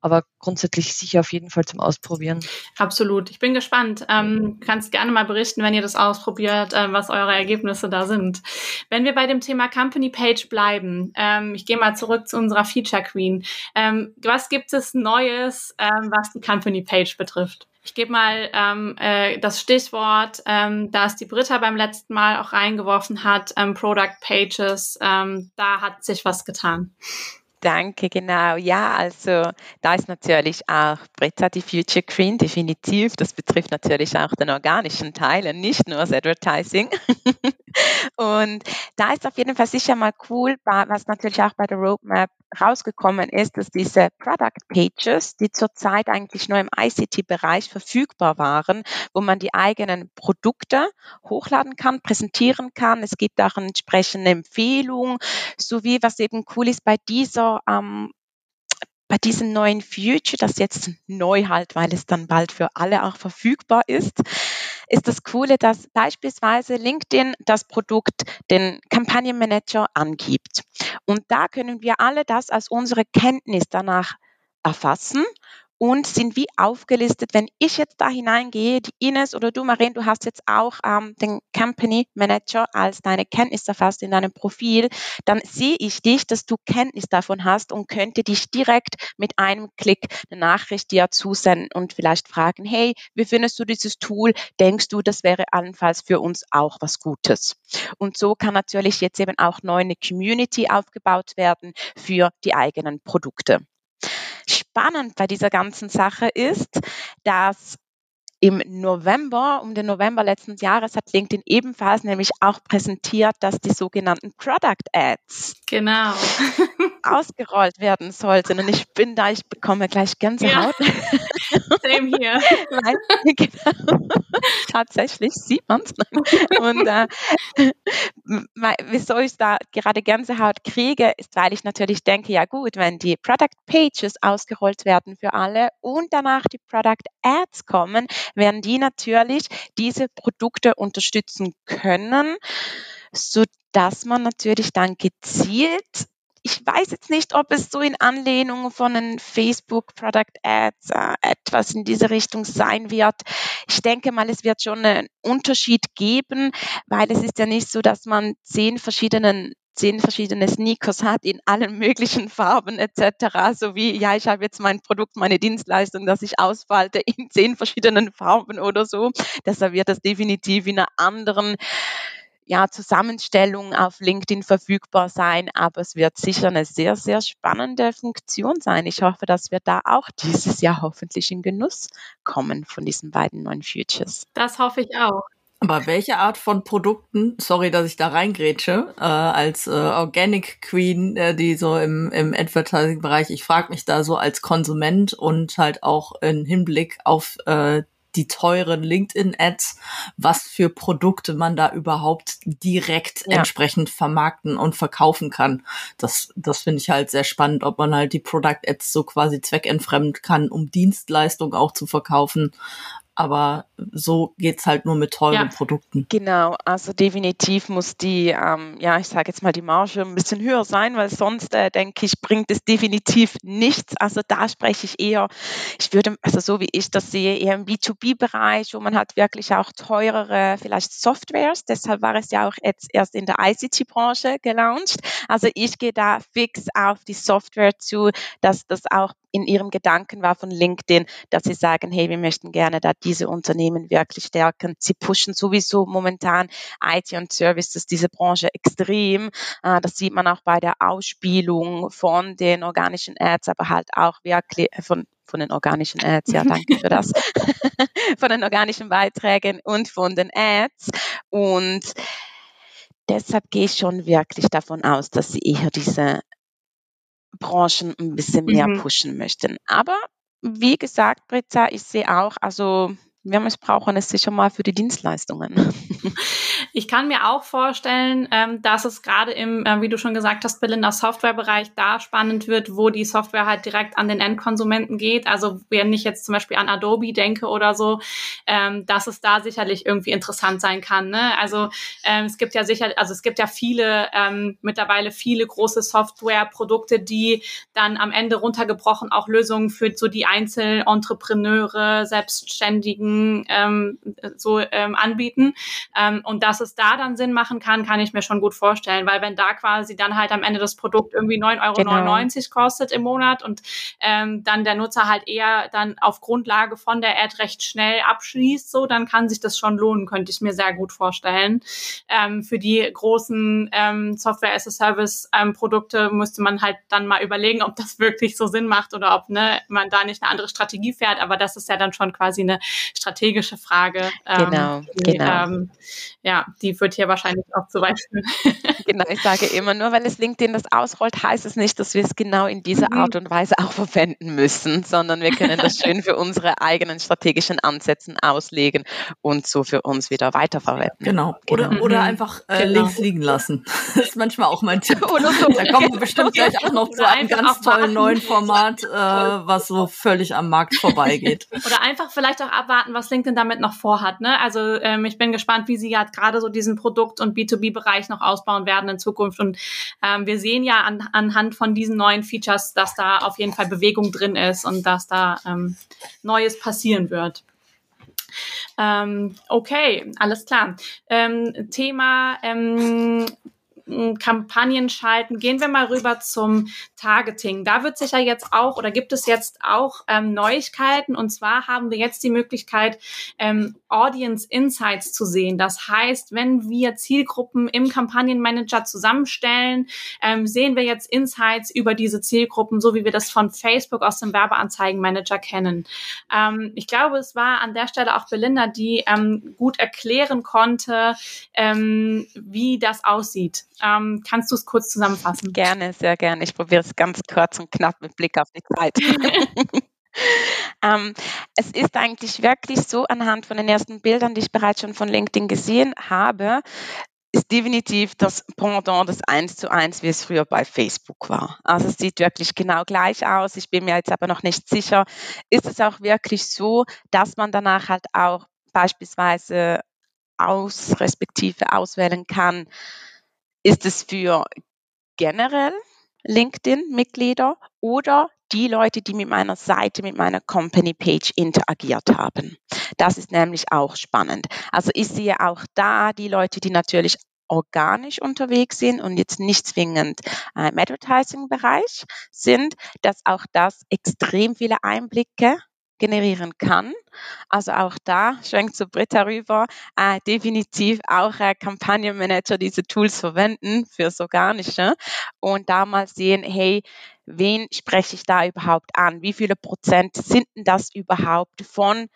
Speaker 5: aber grundsätzlich sicher auf jeden Fall zum Ausprobieren.
Speaker 2: Absolut. Ich bin gespannt. Ähm, kannst gerne mal berichten, wenn ihr das ausprobiert, äh, was eure Ergebnisse da sind. Wenn wir bei dem Thema Company Page bleiben, ähm, ich gehe mal zurück zu unserer Feature Queen. Ähm, was gibt es Neues, ähm, was die Company Page betrifft? Ich gebe mal ähm, äh, das Stichwort, ähm, das die Britta beim letzten Mal auch reingeworfen hat, ähm, Product Pages. Ähm, da hat sich was getan.
Speaker 4: Danke, genau. Ja, also da ist natürlich auch Britta die Future Queen, definitiv. Das betrifft natürlich auch den organischen Teil und nicht nur das Advertising. [LAUGHS] und da ist auf jeden Fall sicher mal cool, was natürlich auch bei der Roadmap rausgekommen ist, dass diese Product Pages, die zurzeit eigentlich nur im ICT-Bereich verfügbar waren, wo man die eigenen Produkte hochladen kann, präsentieren kann. Es gibt auch entsprechende Empfehlung, sowie was eben cool ist bei dieser ähm, bei diesem neuen Future, das jetzt neu halt, weil es dann bald für alle auch verfügbar ist, ist das Coole, dass beispielsweise LinkedIn das Produkt den Kampagnenmanager angibt. Und da können wir alle das als unsere Kenntnis danach erfassen und sind wie aufgelistet. Wenn ich jetzt da hineingehe, die Ines oder du, Marien, du hast jetzt auch ähm, den Company Manager als deine Kenntnis erfasst in deinem Profil, dann sehe ich dich, dass du Kenntnis davon hast und könnte dich direkt mit einem Klick eine Nachricht dir zusenden und vielleicht fragen, hey, wie findest du dieses Tool? Denkst du, das wäre allenfalls für uns auch was Gutes? Und so kann natürlich jetzt eben auch neu eine Community aufgebaut werden für die eigenen Produkte spannend bei dieser ganzen Sache ist, dass im November, um den November letzten Jahres, hat LinkedIn ebenfalls nämlich auch präsentiert, dass die sogenannten Product Ads
Speaker 2: genau.
Speaker 4: ausgerollt werden sollten. Und ich bin da, ich bekomme gleich Gänsehaut. Ja. [LAUGHS]
Speaker 2: Same hier. [LAUGHS] [LAUGHS]
Speaker 4: genau. Tatsächlich sieht man es. Und äh, wieso ich da gerade Gänsehaut kriege, ist, weil ich natürlich denke, ja gut, wenn die Product Pages ausgerollt werden für alle und danach die Product Ads kommen, werden die natürlich diese Produkte unterstützen können, so dass man natürlich dann gezielt ich weiß jetzt nicht, ob es so in Anlehnung von den Facebook Product Ads äh, etwas in diese Richtung sein wird. Ich denke mal, es wird schon einen Unterschied geben, weil es ist ja nicht so, dass man zehn verschiedenen zehn verschiedene Sneakers hat in allen [LAUGHS] möglichen Farben etc. So wie, ja, ich habe jetzt mein Produkt, meine Dienstleistung, das ich ausfalte in zehn verschiedenen Farben oder so. Deshalb wird das definitiv in einer anderen ja, Zusammenstellung auf LinkedIn verfügbar sein, aber es wird sicher eine sehr, sehr spannende Funktion sein. Ich hoffe, dass wir da auch dieses Jahr hoffentlich in Genuss kommen von diesen beiden neuen Futures.
Speaker 2: Das hoffe ich auch.
Speaker 3: Aber welche Art von Produkten, sorry, dass ich da reingrätsche, äh, als äh, Organic Queen, äh, die so im, im Advertising-Bereich, ich frage mich da so als Konsument und halt auch in Hinblick auf äh, die teuren LinkedIn-Ads, was für Produkte man da überhaupt direkt ja. entsprechend vermarkten und verkaufen kann. Das, das finde ich halt sehr spannend, ob man halt die Product-Ads so quasi zweckentfremden kann, um Dienstleistungen auch zu verkaufen aber so geht's halt nur mit teuren ja. Produkten.
Speaker 4: Genau, also definitiv muss die, ähm, ja, ich sage jetzt mal die Marge ein bisschen höher sein, weil sonst äh, denke ich, bringt es definitiv nichts. Also da spreche ich eher, ich würde, also so wie ich das sehe, eher im B2B-Bereich, wo man hat wirklich auch teurere, vielleicht Softwares. Deshalb war es ja auch jetzt erst in der ICT-Branche gelauncht. Also ich gehe da fix auf die Software zu, dass das auch in ihrem Gedanken war von LinkedIn, dass sie sagen, hey, wir möchten gerne da diese Unternehmen wirklich stärken. Sie pushen sowieso momentan IT und Services, diese Branche extrem. Äh, das sieht man auch bei der Ausspielung von den organischen Ads, aber halt auch wirklich äh, von von den organischen Ads, ja, danke für das, [LAUGHS] [LAUGHS] von den organischen Beiträgen und von den Ads. Und deshalb gehe ich schon wirklich davon aus, dass sie eher diese Branchen ein bisschen mehr mhm. pushen möchten. Aber wie gesagt, Britta, ich sehe auch, also wir missbrauchen es sicher mal für die Dienstleistungen. [LAUGHS]
Speaker 2: Ich kann mir auch vorstellen, ähm, dass es gerade im, äh, wie du schon gesagt hast, Belinda, Softwarebereich da spannend wird, wo die Software halt direkt an den Endkonsumenten geht. Also wenn ich jetzt zum Beispiel an Adobe denke oder so, ähm, dass es da sicherlich irgendwie interessant sein kann. Ne? Also ähm, es gibt ja sicher, also es gibt ja viele, mittlerweile viele große Softwareprodukte, die dann am Ende runtergebrochen auch Lösungen für so die einzelnen Entrepreneure, Selbstständigen, ähm, so ähm, anbieten. Ähm, und dass es da dann Sinn machen kann, kann ich mir schon gut vorstellen, weil wenn da quasi dann halt am Ende das Produkt irgendwie 9,99 Euro genau. kostet im Monat und ähm, dann der Nutzer halt eher dann auf Grundlage von der Ad recht schnell abschließt, so, dann kann sich das schon lohnen, könnte ich mir sehr gut vorstellen. Ähm, für die großen ähm, Software as a Service ähm, müsste man halt dann mal überlegen, ob das wirklich so Sinn macht oder ob ne, man da nicht eine andere Strategie fährt. Aber das ist ja dann schon quasi eine strategische Frage.
Speaker 4: Ähm, genau, die, genau.
Speaker 2: Ähm, ja, die wird hier wahrscheinlich auch zu weit führen. [LAUGHS]
Speaker 4: genau, ich sage immer, nur weil es LinkedIn das ausrollt, heißt es nicht, dass wir es genau in dieser mhm. Art und Weise auch verwenden müssen, sondern wir können das schön für unsere eigenen strategischen Ansätze auslegen und so für uns wieder weiterverwenden.
Speaker 3: Genau. Oder, genau. oder einfach äh, genau. links liegen lassen. [LAUGHS] Das ist manchmal auch mein Tipp. [LAUGHS] oder so. Da kommen wir bestimmt gleich auch noch zu einem ganz tollen neuen Format, äh, was so völlig am Markt vorbeigeht.
Speaker 2: Oder einfach vielleicht auch abwarten, was LinkedIn damit noch vorhat. Ne? Also ähm, ich bin gespannt, wie sie ja gerade so diesen Produkt- und B2B-Bereich noch ausbauen werden in Zukunft. Und ähm, wir sehen ja an, anhand von diesen neuen Features, dass da auf jeden Fall Bewegung drin ist und dass da ähm, Neues passieren wird. Ähm, okay, alles klar. Ähm, Thema ähm, Kampagnen schalten. Gehen wir mal rüber zum Targeting. Da wird sicher jetzt auch oder gibt es jetzt auch ähm, Neuigkeiten. Und zwar haben wir jetzt die Möglichkeit, ähm, Audience Insights zu sehen. Das heißt, wenn wir Zielgruppen im Kampagnenmanager zusammenstellen, ähm, sehen wir jetzt Insights über diese Zielgruppen, so wie wir das von Facebook aus dem Werbeanzeigenmanager kennen. Ähm, ich glaube, es war an der Stelle auch Belinda, die ähm, gut erklären konnte, ähm, wie das aussieht. Ähm, kannst du es kurz zusammenfassen?
Speaker 4: Gerne, sehr gerne. Ich probiere es ganz kurz und knapp mit Blick auf die Zeit. [LAUGHS] ähm, es ist eigentlich wirklich so anhand von den ersten Bildern, die ich bereits schon von LinkedIn gesehen habe, ist definitiv das Pendant des 1 zu 1, wie es früher bei Facebook war. Also es sieht wirklich genau gleich aus. Ich bin mir jetzt aber noch nicht sicher, ist es auch wirklich so, dass man danach halt auch beispielsweise aus respektive auswählen kann, ist es für generell LinkedIn-Mitglieder oder die Leute, die mit meiner Seite, mit meiner Company-Page interagiert haben. Das ist nämlich auch spannend. Also ich sehe auch da die Leute, die natürlich organisch unterwegs sind und jetzt nicht zwingend im Advertising-Bereich sind, dass auch das extrem viele Einblicke generieren kann. Also auch da schwenkt zu Britta rüber, äh, definitiv auch äh, Kampagnenmanager diese Tools verwenden fürs Organische und da mal sehen, hey, wen spreche ich da überhaupt an? Wie viele Prozent sind denn das überhaupt von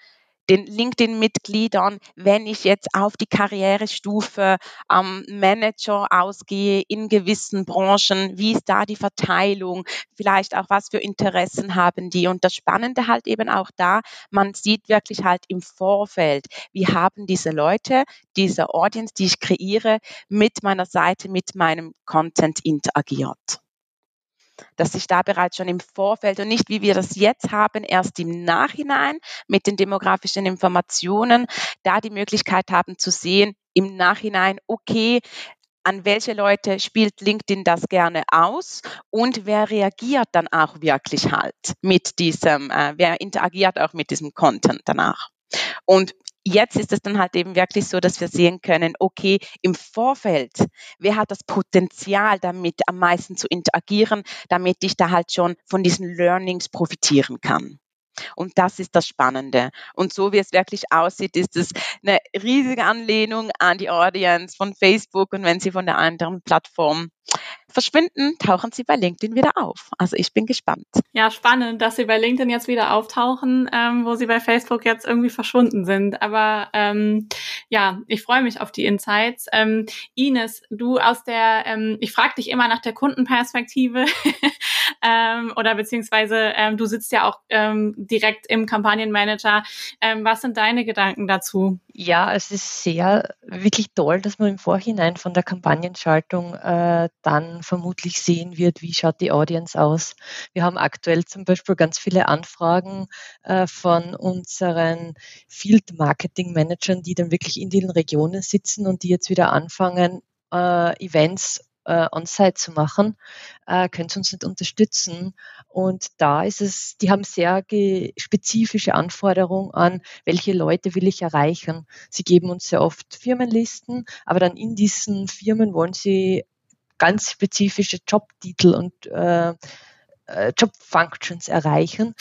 Speaker 4: den LinkedIn-Mitgliedern, wenn ich jetzt auf die Karrierestufe am ähm, Manager ausgehe in gewissen Branchen, wie ist da die Verteilung, vielleicht auch was für Interessen haben die. Und das Spannende halt eben auch da, man sieht wirklich halt im Vorfeld, wie haben diese Leute, diese Audience, die ich kreiere, mit meiner Seite, mit meinem Content interagiert dass sich da bereits schon im Vorfeld und nicht wie wir das jetzt haben, erst im Nachhinein mit den demografischen Informationen, da die Möglichkeit haben zu sehen, im Nachhinein, okay, an welche Leute spielt LinkedIn das gerne aus und wer reagiert dann auch wirklich halt mit diesem, äh, wer interagiert auch mit diesem Content danach. Und jetzt ist es dann halt eben wirklich so, dass wir sehen können, okay, im Vorfeld, wer hat das Potenzial, damit am meisten zu interagieren, damit ich da halt schon von diesen Learnings profitieren kann. Und das ist das Spannende. Und so wie es wirklich aussieht, ist es eine riesige Anlehnung an die Audience von Facebook. Und wenn Sie von der anderen Plattform verschwinden, tauchen sie bei LinkedIn wieder auf. Also ich bin gespannt.
Speaker 2: Ja, spannend, dass sie bei LinkedIn jetzt wieder auftauchen, ähm, wo sie bei Facebook jetzt irgendwie verschwunden sind. Aber ähm, ja, ich freue mich auf die Insights. Ähm, Ines, du aus der, ähm, ich frage dich immer nach der Kundenperspektive [LAUGHS] ähm, oder beziehungsweise ähm, du sitzt ja auch ähm, direkt im Kampagnenmanager. Ähm, was sind deine Gedanken dazu?
Speaker 5: Ja, es ist sehr wirklich toll, dass man im Vorhinein von der Kampagnenschaltung äh, dann vermutlich sehen wird, wie schaut die Audience aus. Wir haben aktuell zum Beispiel ganz viele Anfragen äh, von unseren Field Marketing Managern, die dann wirklich in den Regionen sitzen und die jetzt wieder anfangen, äh, Events äh, on-site zu machen, äh, können Sie uns nicht unterstützen. Und da ist es, die haben sehr spezifische Anforderungen an, welche Leute will ich erreichen. Sie geben uns sehr oft Firmenlisten, aber dann in diesen Firmen wollen sie ganz spezifische Jobtitel und äh, äh Job-Functions erreichen.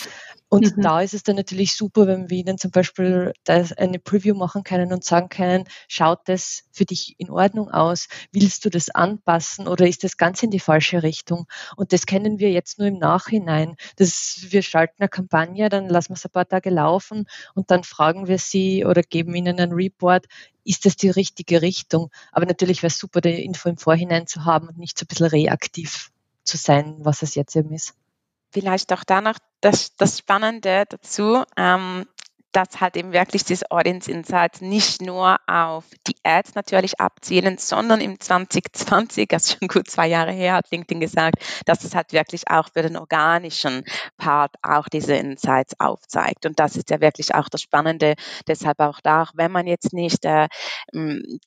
Speaker 5: Und mhm. da ist es dann natürlich super, wenn wir Ihnen zum Beispiel eine Preview machen können und sagen können, schaut das für dich in Ordnung aus? Willst du das anpassen oder ist das ganz in die falsche Richtung? Und das kennen wir jetzt nur im Nachhinein. Das, wir schalten eine Kampagne, dann lassen wir es ein paar Tage laufen und dann fragen wir sie oder geben ihnen einen Report, ist das die richtige Richtung? Aber natürlich wäre es super, die Info im Vorhinein zu haben und nicht so ein bisschen reaktiv zu sein, was es jetzt eben ist
Speaker 4: vielleicht auch danach das, das Spannende dazu, ähm, dass halt eben wirklich diese Audience Insights nicht nur auf die Ads natürlich abzielen, sondern im 2020, also schon gut zwei Jahre her, hat LinkedIn gesagt, dass es halt wirklich auch für den organischen Part auch diese Insights aufzeigt. Und das ist ja wirklich auch das Spannende. Deshalb auch da, auch wenn man jetzt nicht äh,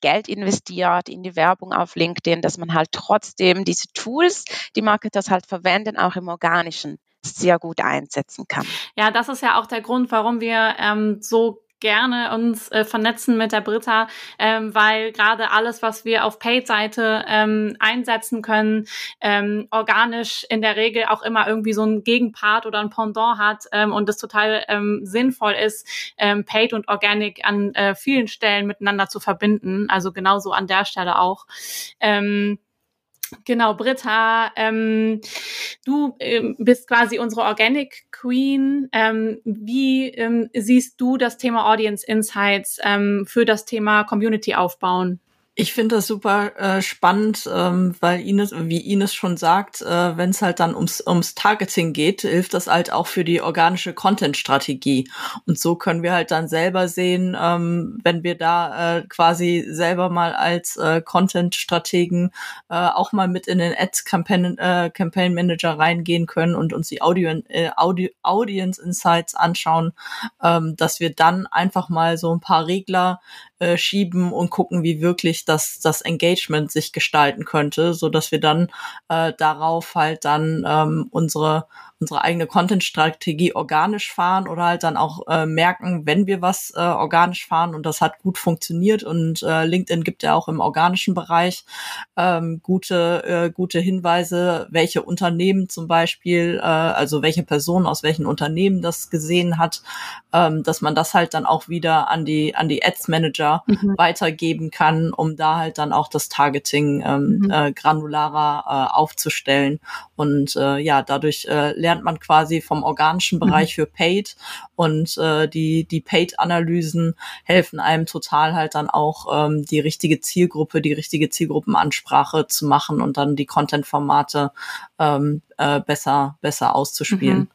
Speaker 4: Geld investiert in die Werbung auf LinkedIn, dass man halt trotzdem diese Tools, die Marketers halt verwenden, auch im organischen sehr gut einsetzen kann.
Speaker 2: Ja, das ist ja auch der Grund, warum wir ähm, so gerne uns äh, vernetzen mit der Britta, ähm, weil gerade alles, was wir auf Paid-Seite ähm, einsetzen können, ähm, organisch in der Regel auch immer irgendwie so ein Gegenpart oder ein Pendant hat ähm, und es total ähm, sinnvoll ist, ähm, Paid und Organic an äh, vielen Stellen miteinander zu verbinden. Also genauso an der Stelle auch. Ähm, Genau, Britta, ähm, du ähm, bist quasi unsere Organic Queen. Ähm, wie ähm, siehst du das Thema Audience Insights ähm, für das Thema Community aufbauen?
Speaker 3: Ich finde das super äh, spannend, ähm, weil Ines, wie Ines schon sagt, äh, wenn es halt dann ums, ums Targeting geht, hilft das halt auch für die organische Content-Strategie. Und so können wir halt dann selber sehen, ähm, wenn wir da äh, quasi selber mal als äh, Content-Strategen äh, auch mal mit in den Ads-Campaign äh, Campaign Manager reingehen können und uns die Audio, äh, Audio, Audience Insights anschauen, ähm, dass wir dann einfach mal so ein paar Regler äh, schieben und gucken, wie wirklich das, das Engagement sich gestalten könnte, so dass wir dann äh, darauf halt dann ähm, unsere unsere eigene Content-Strategie organisch fahren oder halt dann auch äh, merken, wenn wir was äh, organisch fahren und das hat gut funktioniert und äh, LinkedIn gibt ja auch im organischen Bereich ähm, gute, äh, gute Hinweise, welche Unternehmen zum Beispiel, äh, also welche Person aus welchen Unternehmen das gesehen hat, ähm, dass man das halt dann auch wieder an die, an die Ads Manager mhm. weitergeben kann, um da halt dann auch das Targeting ähm, mhm. äh, granularer äh, aufzustellen. Und äh, ja, dadurch äh, lernt man quasi vom organischen Bereich mhm. für Paid und äh, die, die Paid-Analysen helfen einem total halt dann auch ähm, die richtige Zielgruppe, die richtige Zielgruppenansprache zu machen und dann die Content-Formate ähm, äh, besser, besser auszuspielen. Mhm.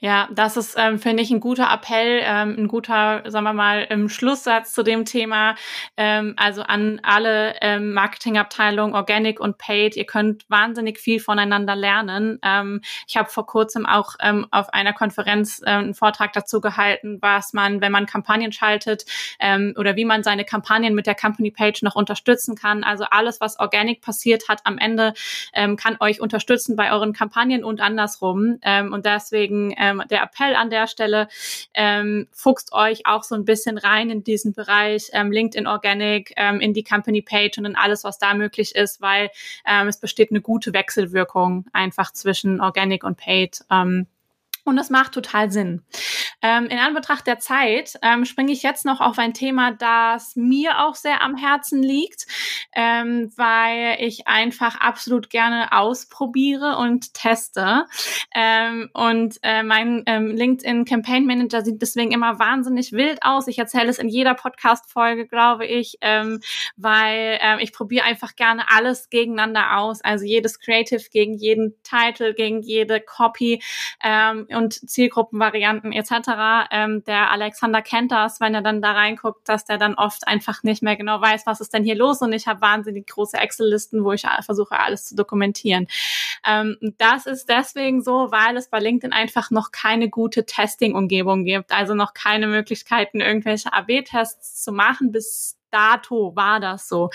Speaker 2: Ja, das ist, ähm, finde ich, ein guter Appell, ähm, ein guter, sagen wir mal, im Schlusssatz zu dem Thema. Ähm, also an alle ähm, Marketingabteilungen, Organic und Paid, ihr könnt wahnsinnig viel voneinander lernen. Ähm, ich habe vor kurzem auch ähm, auf einer Konferenz äh, einen Vortrag dazu gehalten, was man, wenn man Kampagnen schaltet ähm, oder wie man seine Kampagnen mit der Company Page noch unterstützen kann. Also alles, was Organic passiert hat am Ende, ähm, kann euch unterstützen bei euren Kampagnen und andersrum. Ähm, und deswegen ähm, der Appell an der Stelle, ähm, fuchst euch auch so ein bisschen rein in diesen Bereich ähm, LinkedIn Organic, ähm, in die Company Page und in alles, was da möglich ist, weil ähm, es besteht eine gute Wechselwirkung einfach zwischen Organic und Paid. Ähm, und das macht total Sinn. Ähm, in Anbetracht der Zeit ähm, springe ich jetzt noch auf ein Thema, das mir auch sehr am Herzen liegt, ähm, weil ich einfach absolut gerne ausprobiere und teste. Ähm, und äh, mein ähm, LinkedIn Campaign Manager sieht deswegen immer wahnsinnig wild aus. Ich erzähle es in jeder Podcast-Folge, glaube ich, ähm, weil ähm, ich probiere einfach gerne alles gegeneinander aus. Also jedes Creative gegen jeden Title, gegen jede Copy. Und Zielgruppenvarianten etc. Ähm, der Alexander kennt das, wenn er dann da reinguckt, dass der dann oft einfach nicht mehr genau weiß, was ist denn hier los und ich habe wahnsinnig große Excel-Listen, wo ich versuche, alles zu dokumentieren. Ähm, das ist deswegen so, weil es bei LinkedIn einfach noch keine gute Testing-Umgebung gibt, also noch keine Möglichkeiten, irgendwelche AB-Tests zu machen, bis dato war das so.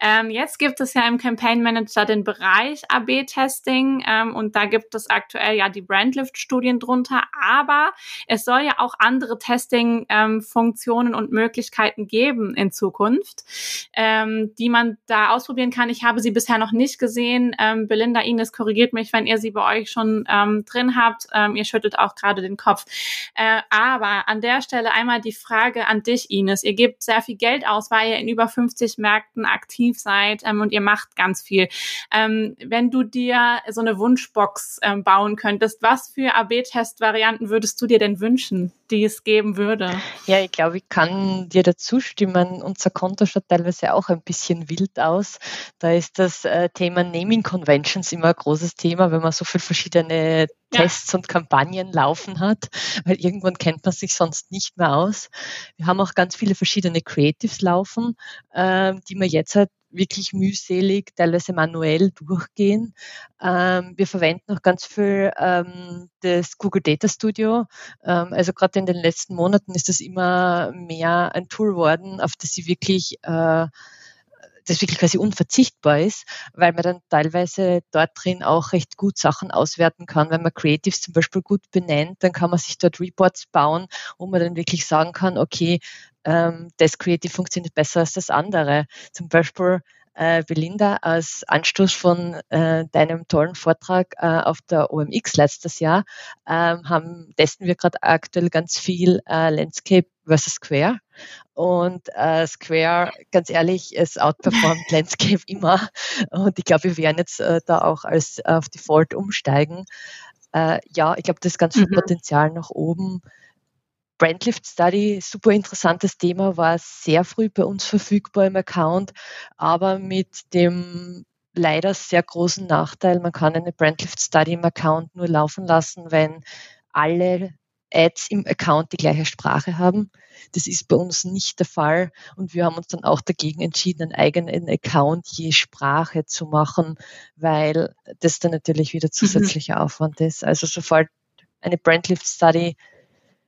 Speaker 2: Ähm, jetzt gibt es ja im Campaign Manager den Bereich AB-Testing ähm, und da gibt es aktuell ja die Brandlift-Studien drunter, aber es soll ja auch andere Testing-Funktionen ähm, und Möglichkeiten geben in Zukunft, ähm, die man da ausprobieren kann. Ich habe sie bisher noch nicht gesehen. Ähm, Belinda Ines korrigiert mich, wenn ihr sie bei euch schon ähm, drin habt. ihr schüttelt auch gerade den Kopf. Äh, aber an der Stelle einmal die Frage an dich, Ines. Ihr gebt sehr viel Geld aus, weil weil ihr in über 50 Märkten aktiv seid ähm, und ihr macht ganz viel. Ähm, wenn du dir so eine Wunschbox ähm, bauen könntest, was für AB-Test-Varianten würdest du dir denn wünschen, die es geben würde?
Speaker 5: Ja, ich glaube, ich kann dir dazu stimmen. Unser Konto schaut teilweise auch ein bisschen wild aus. Da ist das äh, Thema Naming Conventions immer ein großes Thema, wenn man so viele verschiedene Tests ja. und Kampagnen laufen hat, weil irgendwann kennt man sich sonst nicht mehr aus. Wir haben auch ganz viele verschiedene Creatives laufen, äh, die wir jetzt halt wirklich mühselig, teilweise manuell durchgehen. Ähm, wir verwenden auch ganz viel ähm, das Google Data Studio. Ähm, also gerade in den letzten Monaten ist das immer mehr ein Tool worden, auf das ich wirklich äh, das wirklich quasi unverzichtbar ist, weil man dann teilweise dort drin auch recht gut Sachen auswerten kann. Wenn man Creatives zum Beispiel gut benennt, dann kann man sich dort Reports bauen, wo man dann wirklich sagen kann, okay, ähm, das Creative funktioniert besser als das andere. Zum Beispiel äh, Belinda, als Anstoß von äh, deinem tollen Vortrag äh, auf der OMX letztes Jahr ähm, haben, testen wir gerade aktuell ganz viel äh, Landscape versus Square. Und äh, Square, ganz ehrlich, es outperformt [LAUGHS] Landscape immer. Und ich glaube, wir werden jetzt äh, da auch als auf Default umsteigen. Äh, ja, ich glaube, das ist ganz viel mhm. Potenzial nach oben. Brandlift Study, super interessantes Thema, war sehr früh bei uns verfügbar im Account, aber mit dem leider sehr großen Nachteil, man kann eine Brandlift Study im Account nur laufen lassen, wenn alle Ads im Account die gleiche Sprache haben. Das ist bei uns nicht der Fall und wir haben uns dann auch dagegen entschieden, einen eigenen Account je Sprache zu machen, weil das dann natürlich wieder mhm. zusätzlicher mhm. Aufwand ist. Also sobald eine Brandlift Study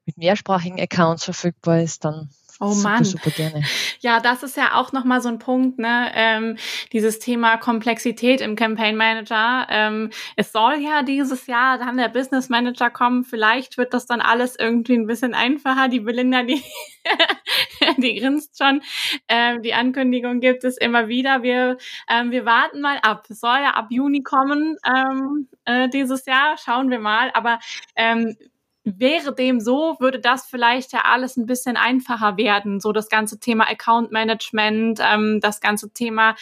Speaker 5: mit mehrsprachigen Accounts verfügbar ist, dann
Speaker 2: Oh
Speaker 5: super,
Speaker 2: Mann.
Speaker 5: super gerne. [LAUGHS]
Speaker 2: Ja, das ist ja auch nochmal so ein Punkt, ne? Ähm, dieses Thema Komplexität im Campaign Manager. Ähm, es soll ja dieses Jahr dann der Business Manager kommen. Vielleicht wird das dann alles irgendwie ein bisschen einfacher. Die Belinda, die, [LAUGHS] die grinst schon. Ähm, die Ankündigung gibt es immer wieder. Wir, ähm, wir warten mal ab. Es soll ja ab Juni kommen ähm, äh, dieses Jahr. Schauen wir mal. Aber ähm, wäre dem so, würde das vielleicht ja alles ein bisschen einfacher werden. So das ganze Thema Account Management, ähm, das ganze Thema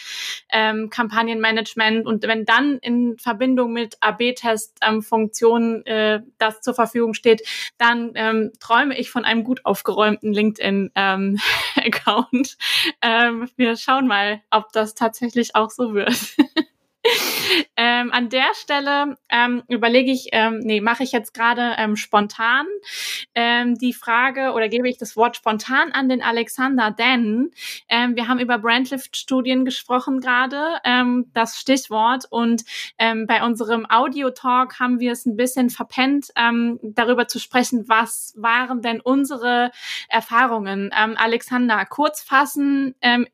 Speaker 2: ähm, Kampagnenmanagement und wenn dann in Verbindung mit AB-Test-Funktionen ähm, äh, das zur Verfügung steht, dann ähm, träume ich von einem gut aufgeräumten LinkedIn-Account. [LAUGHS] Ähm, wir schauen mal, ob das tatsächlich auch so wird. [LAUGHS] [LAUGHS] ähm, an der Stelle ähm, überlege ich, ähm, nee, mache ich jetzt gerade ähm, spontan ähm, die Frage oder gebe ich das Wort spontan an den Alexander, denn ähm, wir haben über Brandlift-Studien gesprochen gerade, ähm, das Stichwort, und ähm, bei unserem Audio-Talk haben wir es ein bisschen verpennt, ähm, darüber zu sprechen, was waren denn unsere Erfahrungen. Ähm, Alexander, kurz fassen, ähm,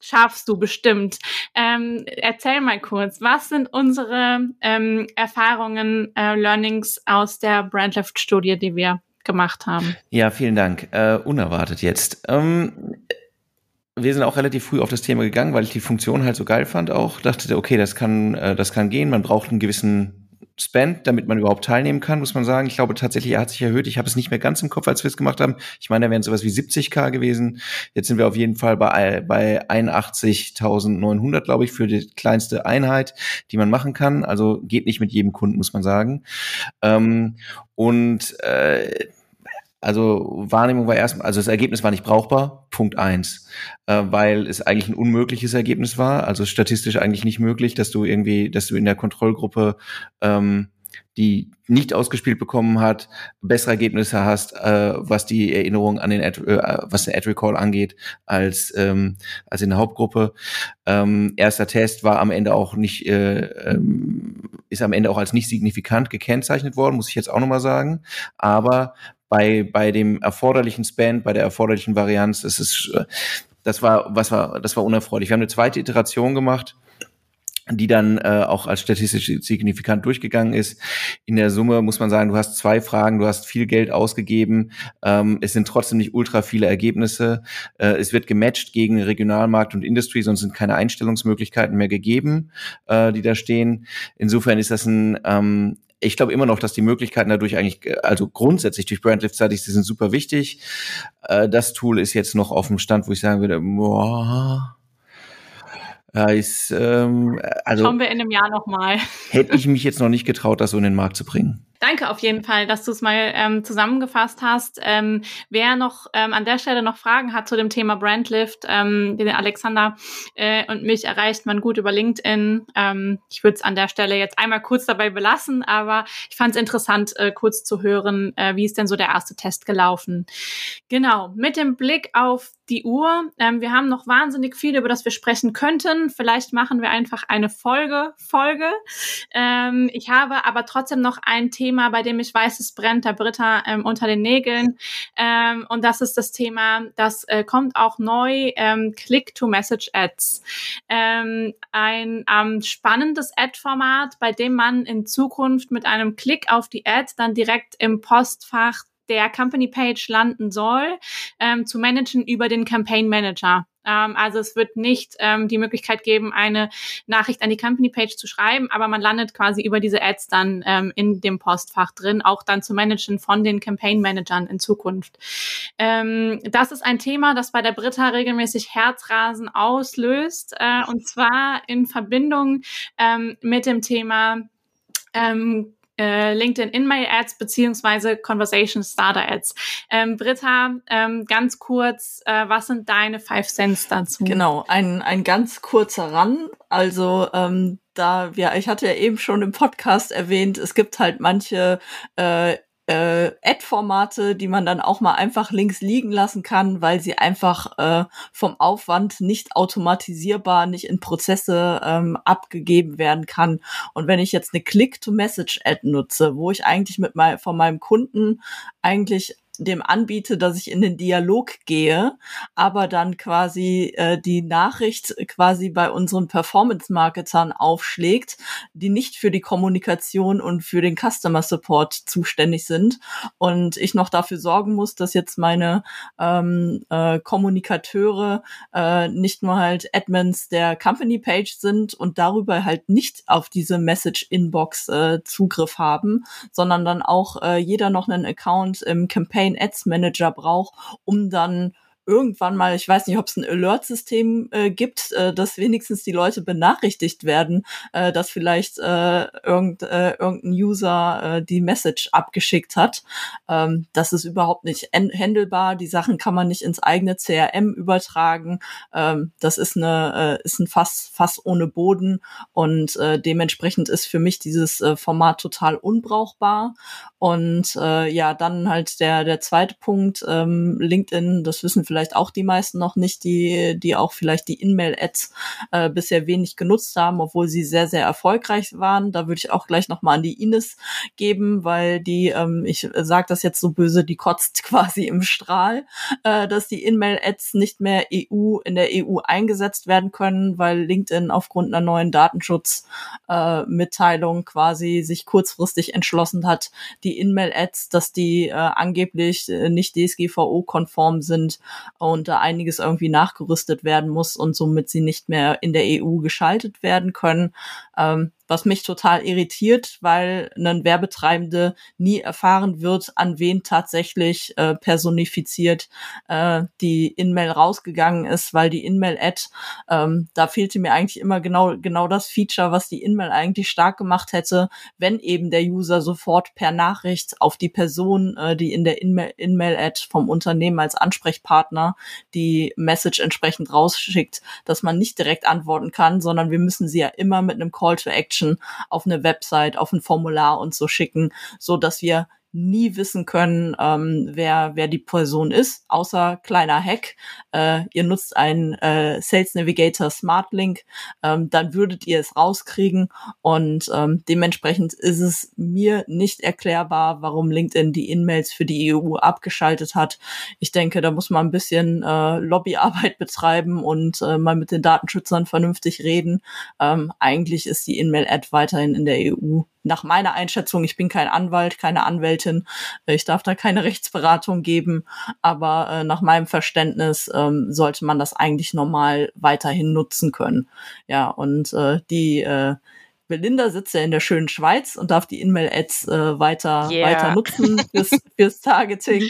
Speaker 2: schaffst du bestimmt. Ähm, erzähl mal kurz, was sind unsere ähm, Erfahrungen, äh, Learnings aus der Brandlift-Studie, die wir gemacht haben?
Speaker 1: Ja, vielen Dank. Äh, unerwartet jetzt. Ähm, wir sind auch relativ früh auf das Thema gegangen, weil ich die Funktion halt so geil fand auch. Dachte, okay, das kann, äh, das kann gehen. Man braucht einen gewissen Spend, damit man überhaupt teilnehmen kann, muss man sagen. Ich glaube tatsächlich, er hat sich erhöht. Ich habe es nicht mehr ganz im Kopf, als wir es gemacht haben. Ich meine, da wären sowas wie 70k gewesen. Jetzt sind wir auf jeden Fall bei, bei 81.900, glaube ich, für die kleinste Einheit, die man machen kann. Also geht nicht mit jedem Kunden, muss man sagen. Ähm, und äh, also Wahrnehmung war erstmal, also das Ergebnis war nicht brauchbar, Punkt eins, äh, weil es eigentlich ein unmögliches Ergebnis war, also statistisch eigentlich nicht möglich, dass du irgendwie, dass du in der Kontrollgruppe ähm, die nicht ausgespielt bekommen hat, bessere Ergebnisse hast, äh, was die Erinnerung an den Ad, äh, was den Ad Recall angeht, als ähm, als in der Hauptgruppe. Ähm, erster Test war am Ende auch nicht äh, ähm, ist am Ende auch als nicht signifikant gekennzeichnet worden, muss ich jetzt auch nochmal sagen. Aber bei, bei dem erforderlichen Spend, bei der erforderlichen Varianz, das ist, äh, das war, was war, das war unerfreulich. Wir haben eine zweite Iteration gemacht, die dann äh, auch als statistisch signifikant durchgegangen ist. In der Summe muss man sagen, du hast zwei Fragen, du hast viel Geld ausgegeben, ähm, es sind trotzdem nicht ultra viele Ergebnisse. Äh, es wird gematcht gegen Regionalmarkt und Industry, sonst sind keine Einstellungsmöglichkeiten mehr gegeben, äh, die da stehen. Insofern ist das ein ähm, ich glaube immer noch, dass die Möglichkeiten dadurch eigentlich, äh, also grundsätzlich durch Brandlift-seitig, die sind super wichtig. Äh, das Tool ist jetzt noch auf dem Stand, wo ich sagen würde, boah, ja, ist, ähm, also
Speaker 2: Schauen wir in einem Jahr nochmal.
Speaker 1: Hätte ich mich jetzt noch nicht getraut, das so in den Markt zu bringen.
Speaker 2: Danke auf jeden Fall, dass du es mal ähm, zusammengefasst hast. Ähm, wer noch ähm, an der Stelle noch Fragen hat zu dem Thema Brandlift, ähm, den Alexander äh, und mich erreicht man gut über LinkedIn. Ähm, ich würde es an der Stelle jetzt einmal kurz dabei belassen, aber ich fand es interessant, äh, kurz zu hören, äh, wie ist denn so der erste Test gelaufen. Genau, mit dem Blick auf die Uhr. Ähm, wir haben noch wahnsinnig viel, über das wir sprechen könnten. Vielleicht machen wir einfach eine Folge, Folge. Ähm, ich habe aber trotzdem noch ein Thema, Thema, bei dem ich weiß, es brennt der Britta ähm, unter den Nägeln. Ähm, und das ist das Thema, das äh, kommt auch neu, ähm, Click-to-Message-Ads. Ähm, ein ähm, spannendes Ad-Format, bei dem man in Zukunft mit einem Klick auf die Ad dann direkt im Postfach der Company Page landen soll, ähm, zu managen über den Campaign Manager. Ähm, also es wird nicht ähm, die Möglichkeit geben, eine Nachricht an die Company Page zu schreiben, aber man landet quasi über diese Ads dann ähm, in dem Postfach drin, auch dann zu managen von den Campaign Managern in Zukunft. Ähm, das ist ein Thema, das bei der Britta regelmäßig Herzrasen auslöst, äh, und zwar in Verbindung ähm, mit dem Thema ähm, äh, LinkedIn In-Mail Ads beziehungsweise Conversation Starter Ads. Ähm, Britta, ähm, ganz kurz, äh, was sind deine Five Cents dazu?
Speaker 3: Genau, ein, ein ganz kurzer Run. Also ähm, da wir, ich hatte ja eben schon im Podcast erwähnt, es gibt halt manche äh, äh, Ad-Formate, die man dann auch mal einfach links liegen lassen kann, weil sie einfach äh, vom Aufwand nicht automatisierbar, nicht in Prozesse ähm, abgegeben werden kann. Und wenn ich jetzt eine Click-to-Message-Ad nutze, wo ich eigentlich mit mein, von meinem Kunden eigentlich dem anbiete, dass ich in den Dialog gehe, aber dann quasi äh, die Nachricht quasi bei unseren Performance-Marketern aufschlägt, die nicht für die Kommunikation und für den Customer Support zuständig sind. Und ich noch dafür sorgen muss, dass jetzt meine ähm, äh, Kommunikateure äh, nicht nur halt Admins der Company Page sind und darüber halt nicht auf diese Message Inbox äh, Zugriff haben, sondern dann auch äh, jeder noch einen Account im Campaign Ads Manager braucht, um dann irgendwann mal, ich weiß nicht, ob es ein Alert-System äh, gibt, äh, dass wenigstens die Leute benachrichtigt werden, äh, dass vielleicht äh, irgend, äh, irgendein User äh, die Message abgeschickt hat. Ähm, das ist überhaupt nicht handelbar. Die Sachen kann man nicht ins eigene CRM übertragen. Ähm, das ist eine äh, ist ein Fass Fass ohne Boden und äh, dementsprechend ist für mich dieses äh, Format total unbrauchbar. Und äh, ja, dann halt der der zweite Punkt ähm, LinkedIn. Das wissen vielleicht vielleicht auch die meisten noch nicht, die, die auch vielleicht die In-Mail-Ads äh, bisher wenig genutzt haben, obwohl sie sehr, sehr erfolgreich waren. Da würde ich auch gleich nochmal an die Ines geben, weil die, ähm, ich sage das jetzt so böse, die kotzt [LAUGHS] quasi im Strahl, äh, dass die In-Mail-Ads nicht mehr EU in der EU eingesetzt werden können, weil LinkedIn aufgrund einer neuen Datenschutzmitteilung äh, quasi sich kurzfristig entschlossen hat, die In-Mail-Ads, dass die äh, angeblich äh, nicht DSGVO-konform sind, und da einiges irgendwie nachgerüstet werden muss und somit sie nicht mehr in der EU geschaltet werden können. Ähm, was mich total irritiert, weil ein Werbetreibende nie erfahren wird, an wen tatsächlich äh, personifiziert äh, die In-Mail rausgegangen ist, weil die In-Mail-Ad, ähm, da fehlte mir eigentlich immer genau, genau das Feature, was die In-Mail eigentlich stark gemacht hätte, wenn eben der User sofort per Nachricht auf die Person, äh, die in der In-Mail-Ad vom Unternehmen als Ansprechpartner die Message entsprechend rausschickt, dass man nicht direkt antworten kann, sondern wir müssen sie ja immer mit einem Call to Action Action auf eine Website, auf ein Formular und so schicken, so dass wir nie wissen können, ähm, wer, wer die Person ist, außer kleiner Hack. Äh, ihr nutzt einen äh, Sales Navigator Smart Link, ähm, dann würdet ihr es rauskriegen und ähm, dementsprechend ist es mir nicht erklärbar, warum LinkedIn die In-Mails für die EU abgeschaltet hat. Ich denke, da muss man ein bisschen äh, Lobbyarbeit [LAUGHS] betreiben und äh, mal mit den Datenschützern vernünftig reden. Ähm, eigentlich ist die In-Mail-Ad weiterhin in der EU nach meiner Einschätzung, ich bin kein Anwalt, keine Anwältin, äh, ich darf da keine [LAUGHS] Rechtsberatung geben, aber äh, nach meinem Verständnis ähm, sollte man das eigentlich normal weiterhin nutzen können. Ja, und äh, die äh, Belinda sitzt ja in der schönen Schweiz und darf die In-Mail-Ads äh, weiter, yeah. weiter nutzen [LAUGHS] fürs, fürs Targeting.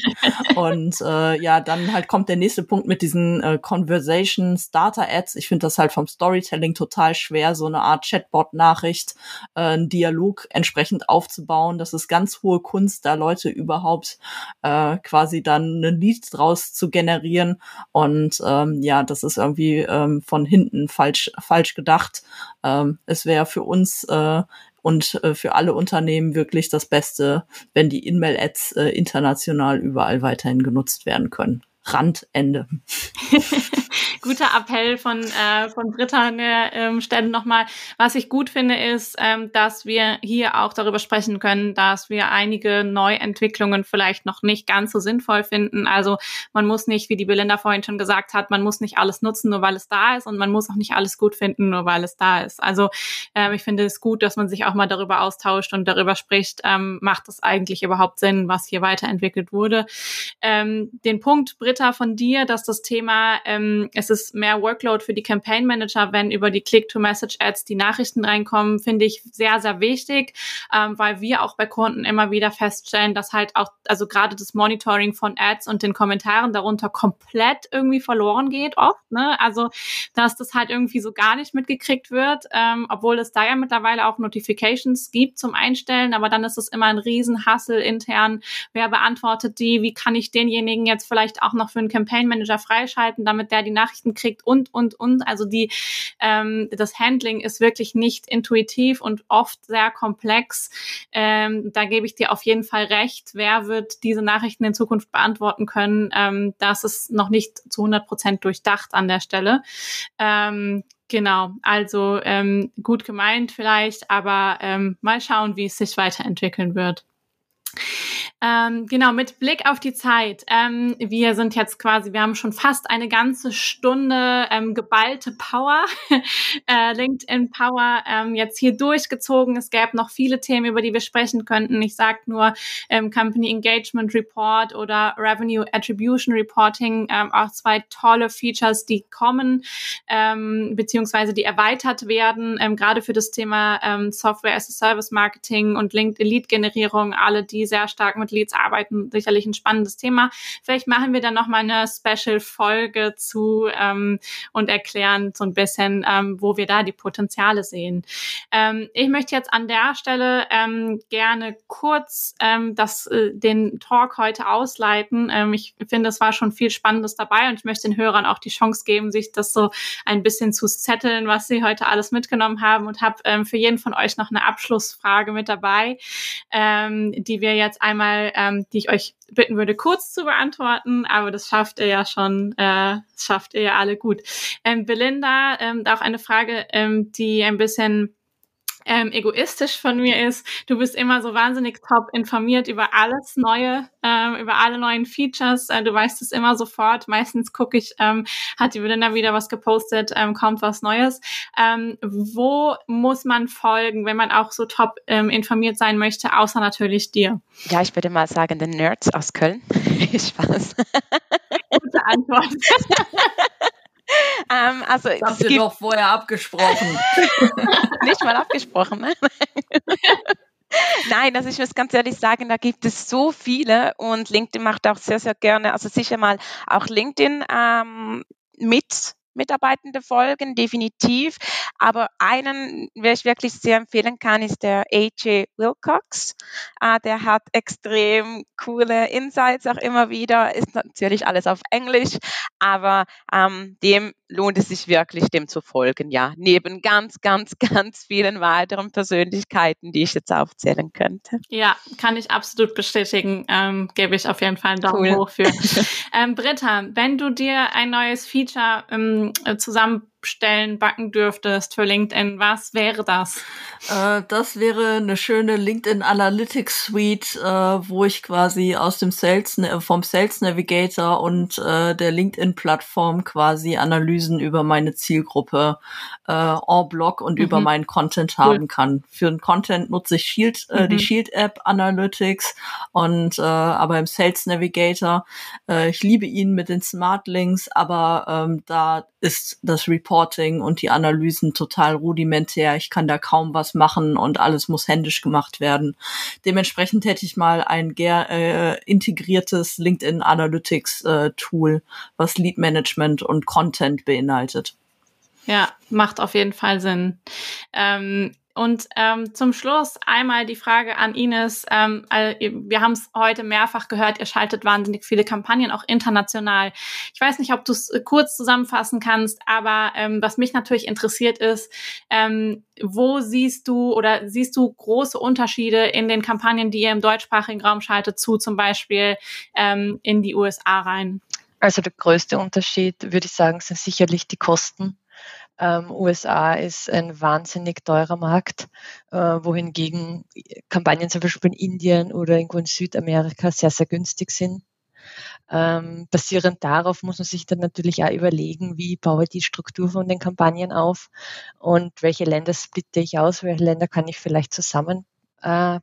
Speaker 3: und äh, ja, dann halt kommt der nächste Punkt mit diesen äh, Conversation Starter Ads. Ich finde das halt vom Storytelling total schwer, so eine Art Chatbot-Nachricht, äh, einen Dialog entsprechend aufzubauen. Das ist ganz hohe Kunst, da Leute überhaupt äh, quasi dann ein Lied draus zu generieren. Und ähm, ja, das ist irgendwie ähm, von hinten falsch, falsch gedacht. Ähm, es wäre für uns äh, und äh, für alle Unternehmen wirklich das Beste, wenn die In-Mail-Ads äh, international überall weiterhin genutzt werden können. Randende. [LAUGHS]
Speaker 2: Guter Appell von, äh, von Britta an der ähm, Stelle nochmal. Was ich gut finde, ist, ähm, dass wir hier auch darüber sprechen können, dass wir einige Neuentwicklungen vielleicht noch nicht ganz so sinnvoll finden. Also man muss nicht, wie die Belinda vorhin schon gesagt hat, man muss nicht alles nutzen, nur weil es da ist und man muss auch nicht alles gut finden, nur weil es da ist. Also ähm, ich finde es gut, dass man sich auch mal darüber austauscht und darüber spricht, ähm, macht es eigentlich überhaupt Sinn, was hier weiterentwickelt wurde. Ähm, den Punkt, Britta, Britta, von dir, dass das Thema, ähm, es ist mehr Workload für die Campaign Manager, wenn über die Click-to-Message-Ads die Nachrichten reinkommen, finde ich sehr, sehr wichtig, ähm, weil wir auch bei Kunden immer wieder feststellen, dass halt auch, also gerade das Monitoring von Ads und den Kommentaren darunter komplett irgendwie verloren geht oft, ne? Also, dass das halt irgendwie so gar nicht mitgekriegt wird, ähm, obwohl es da ja mittlerweile auch Notifications gibt zum Einstellen, aber dann ist es immer ein Riesenhassel intern. Wer beantwortet die? Wie kann ich denjenigen jetzt vielleicht auch noch für einen Campaign Manager freischalten, damit der die Nachrichten kriegt und, und, und. Also die, ähm, das Handling ist wirklich nicht intuitiv und oft sehr komplex. Ähm, da gebe ich dir auf jeden Fall recht. Wer wird diese Nachrichten in Zukunft beantworten können? Ähm, das ist noch nicht zu 100 Prozent durchdacht an der Stelle. Ähm, Genau, also ähm, gut gemeint vielleicht, aber ähm, mal schauen, wie es sich weiterentwickeln wird. Ähm, genau, mit Blick auf die Zeit. Ähm, wir sind jetzt quasi, wir haben schon fast eine ganze Stunde ähm, geballte Power, [LAUGHS] äh, LinkedIn Power ähm, jetzt hier durchgezogen. Es gäbe noch viele Themen, über die wir sprechen könnten. Ich sage nur ähm, Company Engagement Report oder Revenue Attribution Reporting, ähm, auch zwei tolle Features, die kommen, beziehungsweise die erweitert werden, gerade für das Thema Software as a Service Marketing und LinkedIn Lead Generierung, alle, die sehr stark mit Leads arbeiten, sicherlich ein spannendes Thema. Vielleicht machen wir dann nochmal eine Special-Folge zu ähm, und erklären so ein bisschen, ähm, wo wir da die Potenziale sehen. Ähm, ich möchte jetzt an der Stelle ähm, gerne kurz ähm, das, äh, den Talk heute ausleiten. Ähm, ich finde, es war schon viel Spannendes dabei und ich möchte den Hörern auch die Chance geben, sich das so ein bisschen zu zetteln, was sie heute alles mitgenommen haben und habe ähm, für jeden von euch noch eine Abschlussfrage mit dabei, ähm, die wir jetzt einmal, ähm, die ich euch bitten würde, kurz zu beantworten, aber das schafft ihr ja schon, äh, schafft ihr ja alle gut. Ähm, Belinda, ähm, auch eine Frage, ähm, die ein bisschen ähm, egoistisch von mir ist. Du bist immer so wahnsinnig top informiert über alles Neue, ähm, über alle neuen Features. Äh, du weißt es immer sofort. Meistens gucke ich, ähm, hat die Belinda wieder was gepostet, ähm, kommt was Neues. Ähm, wo muss man folgen, wenn man auch so top ähm, informiert sein möchte, außer natürlich dir?
Speaker 4: Ja, ich würde mal sagen, den Nerds aus Köln. [LAUGHS] Spaß.
Speaker 2: Gute Antwort. [LAUGHS] [LAUGHS]
Speaker 3: ähm, also, das habt ihr doch vorher abgesprochen. [LAUGHS]
Speaker 4: Nicht mal abgesprochen, ne? [LAUGHS] Nein, also ich muss ganz ehrlich sagen, da gibt es so viele und LinkedIn macht auch sehr, sehr gerne, also sicher mal auch LinkedIn ähm, mit Mitarbeitende folgen, definitiv. Aber einen, wer ich wirklich sehr empfehlen kann, ist der AJ Wilcox. Uh, der hat extrem coole Insights auch immer wieder. Ist natürlich alles auf Englisch, aber ähm, dem lohnt es sich wirklich, dem zu folgen. Ja, neben ganz, ganz, [LAUGHS] ganz vielen weiteren Persönlichkeiten, die ich jetzt aufzählen könnte.
Speaker 2: Ja, kann ich absolut bestätigen. Ähm, gebe ich auf jeden Fall einen Daumen cool. hoch für. [LAUGHS] ähm, Britta, wenn du dir ein neues Feature ähm, zusammen Stellen backen dürftest für LinkedIn, was wäre das?
Speaker 3: Äh, das wäre eine schöne LinkedIn Analytics Suite, äh, wo ich quasi aus dem Sales, vom Sales Navigator und äh, der LinkedIn Plattform quasi Analysen über meine Zielgruppe äh, en bloc und mhm. über meinen Content cool. haben kann. Für den Content nutze ich Shield, äh, mhm. die Shield App Analytics und äh, aber im Sales Navigator, ich liebe ihn mit den Smart Links, aber ähm, da ist das Reporting und die Analysen total rudimentär. Ich kann da kaum was machen und alles muss händisch gemacht werden. Dementsprechend hätte ich mal ein äh, integriertes LinkedIn Analytics äh, Tool, was Lead Management und Content beinhaltet.
Speaker 2: Ja, macht auf jeden Fall Sinn. Ähm, und ähm, zum Schluss einmal die Frage an Ines. Ähm, wir haben es heute mehrfach gehört, ihr schaltet wahnsinnig viele Kampagnen, auch international. Ich weiß nicht, ob du es äh, kurz zusammenfassen kannst, aber ähm, was mich natürlich interessiert ist, ähm, wo siehst du oder siehst du große Unterschiede in den Kampagnen, die ihr im deutschsprachigen Raum schaltet, zu zum Beispiel ähm, in die USA rein?
Speaker 5: Also der größte Unterschied, würde ich sagen, sind sicherlich die Kosten. Ähm, USA ist ein wahnsinnig teurer Markt, äh, wohingegen Kampagnen zum Beispiel in Indien oder irgendwo in Südamerika sehr, sehr günstig sind. Ähm, basierend darauf muss man sich dann natürlich auch überlegen, wie baue ich die Struktur von den Kampagnen auf und welche Länder splitte ich aus, welche Länder kann ich vielleicht zusammen äh.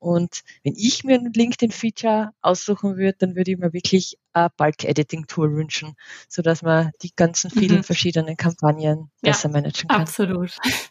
Speaker 5: Und wenn ich mir ein LinkedIn-Feature aussuchen würde, dann würde ich mir wirklich ein Bulk-Editing-Tool wünschen, sodass man die ganzen vielen mhm. verschiedenen Kampagnen ja, besser managen kann.
Speaker 2: Absolut. [LAUGHS]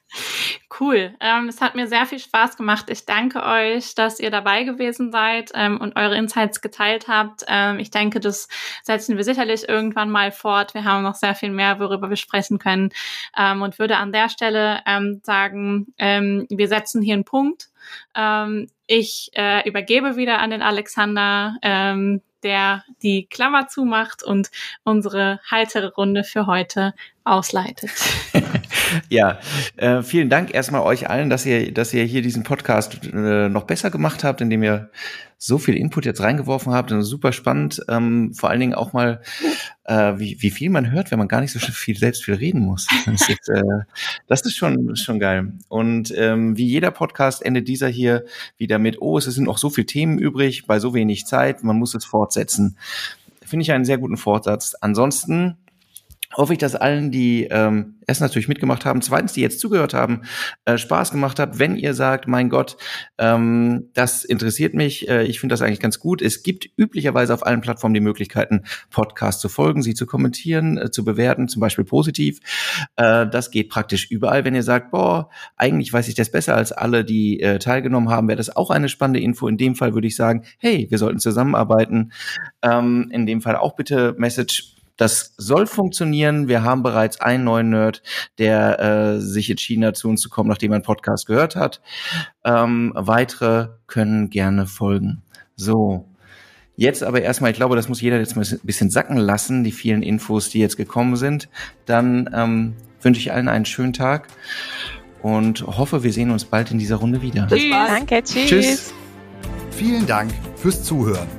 Speaker 2: Cool. Ähm, es hat mir sehr viel Spaß gemacht. Ich danke euch, dass ihr dabei gewesen seid ähm, und eure Insights geteilt habt. Ähm, ich denke, das setzen wir sicherlich irgendwann mal fort. Wir haben noch sehr viel mehr, worüber wir sprechen können. Ähm, und würde an der Stelle ähm, sagen, ähm, wir setzen hier einen Punkt. Ähm, ich äh, übergebe wieder an den Alexander, ähm, der die Klammer zumacht und unsere heitere Runde für heute ausleitet. [LAUGHS]
Speaker 1: ja, äh, vielen Dank erstmal euch allen, dass ihr, dass ihr hier diesen Podcast äh, noch besser gemacht habt, indem ihr so viel Input jetzt reingeworfen habt. Und super spannend. Ähm, vor allen Dingen auch mal, äh, wie, wie viel man hört, wenn man gar nicht so viel selbst viel reden muss. Das ist, äh, das ist schon, schon geil. Und ähm, wie jeder Podcast endet dieser hier wieder mit, oh, es sind noch so viele Themen übrig, bei so wenig Zeit, man muss es fortsetzen. Finde ich einen sehr guten Fortsatz. Ansonsten hoffe ich, dass allen, die ähm, erst natürlich mitgemacht haben, zweitens, die jetzt zugehört haben, äh, Spaß gemacht hat. Wenn ihr sagt, mein Gott, ähm, das interessiert mich, äh, ich finde das eigentlich ganz gut. Es gibt üblicherweise auf allen Plattformen die Möglichkeiten, Podcasts zu folgen, sie zu kommentieren, äh, zu bewerten, zum Beispiel positiv. Äh, das geht praktisch überall. Wenn ihr sagt, boah, eigentlich weiß ich das besser als alle, die äh, teilgenommen haben, wäre das auch eine spannende Info. In dem Fall würde ich sagen, hey, wir sollten zusammenarbeiten. Ähm, in dem Fall auch bitte Message das soll funktionieren. Wir haben bereits einen neuen Nerd, der äh, sich entschieden hat, zu uns zu kommen, nachdem er einen Podcast gehört hat. Ähm, weitere können gerne folgen. So. Jetzt aber erstmal, ich glaube, das muss jeder jetzt mal ein bisschen sacken lassen, die vielen Infos, die jetzt gekommen sind. Dann ähm, wünsche ich allen einen schönen Tag und hoffe, wir sehen uns bald in dieser Runde wieder.
Speaker 2: Tschüss.
Speaker 4: Danke, tschüss.
Speaker 1: Tschüss.
Speaker 6: Vielen Dank fürs Zuhören.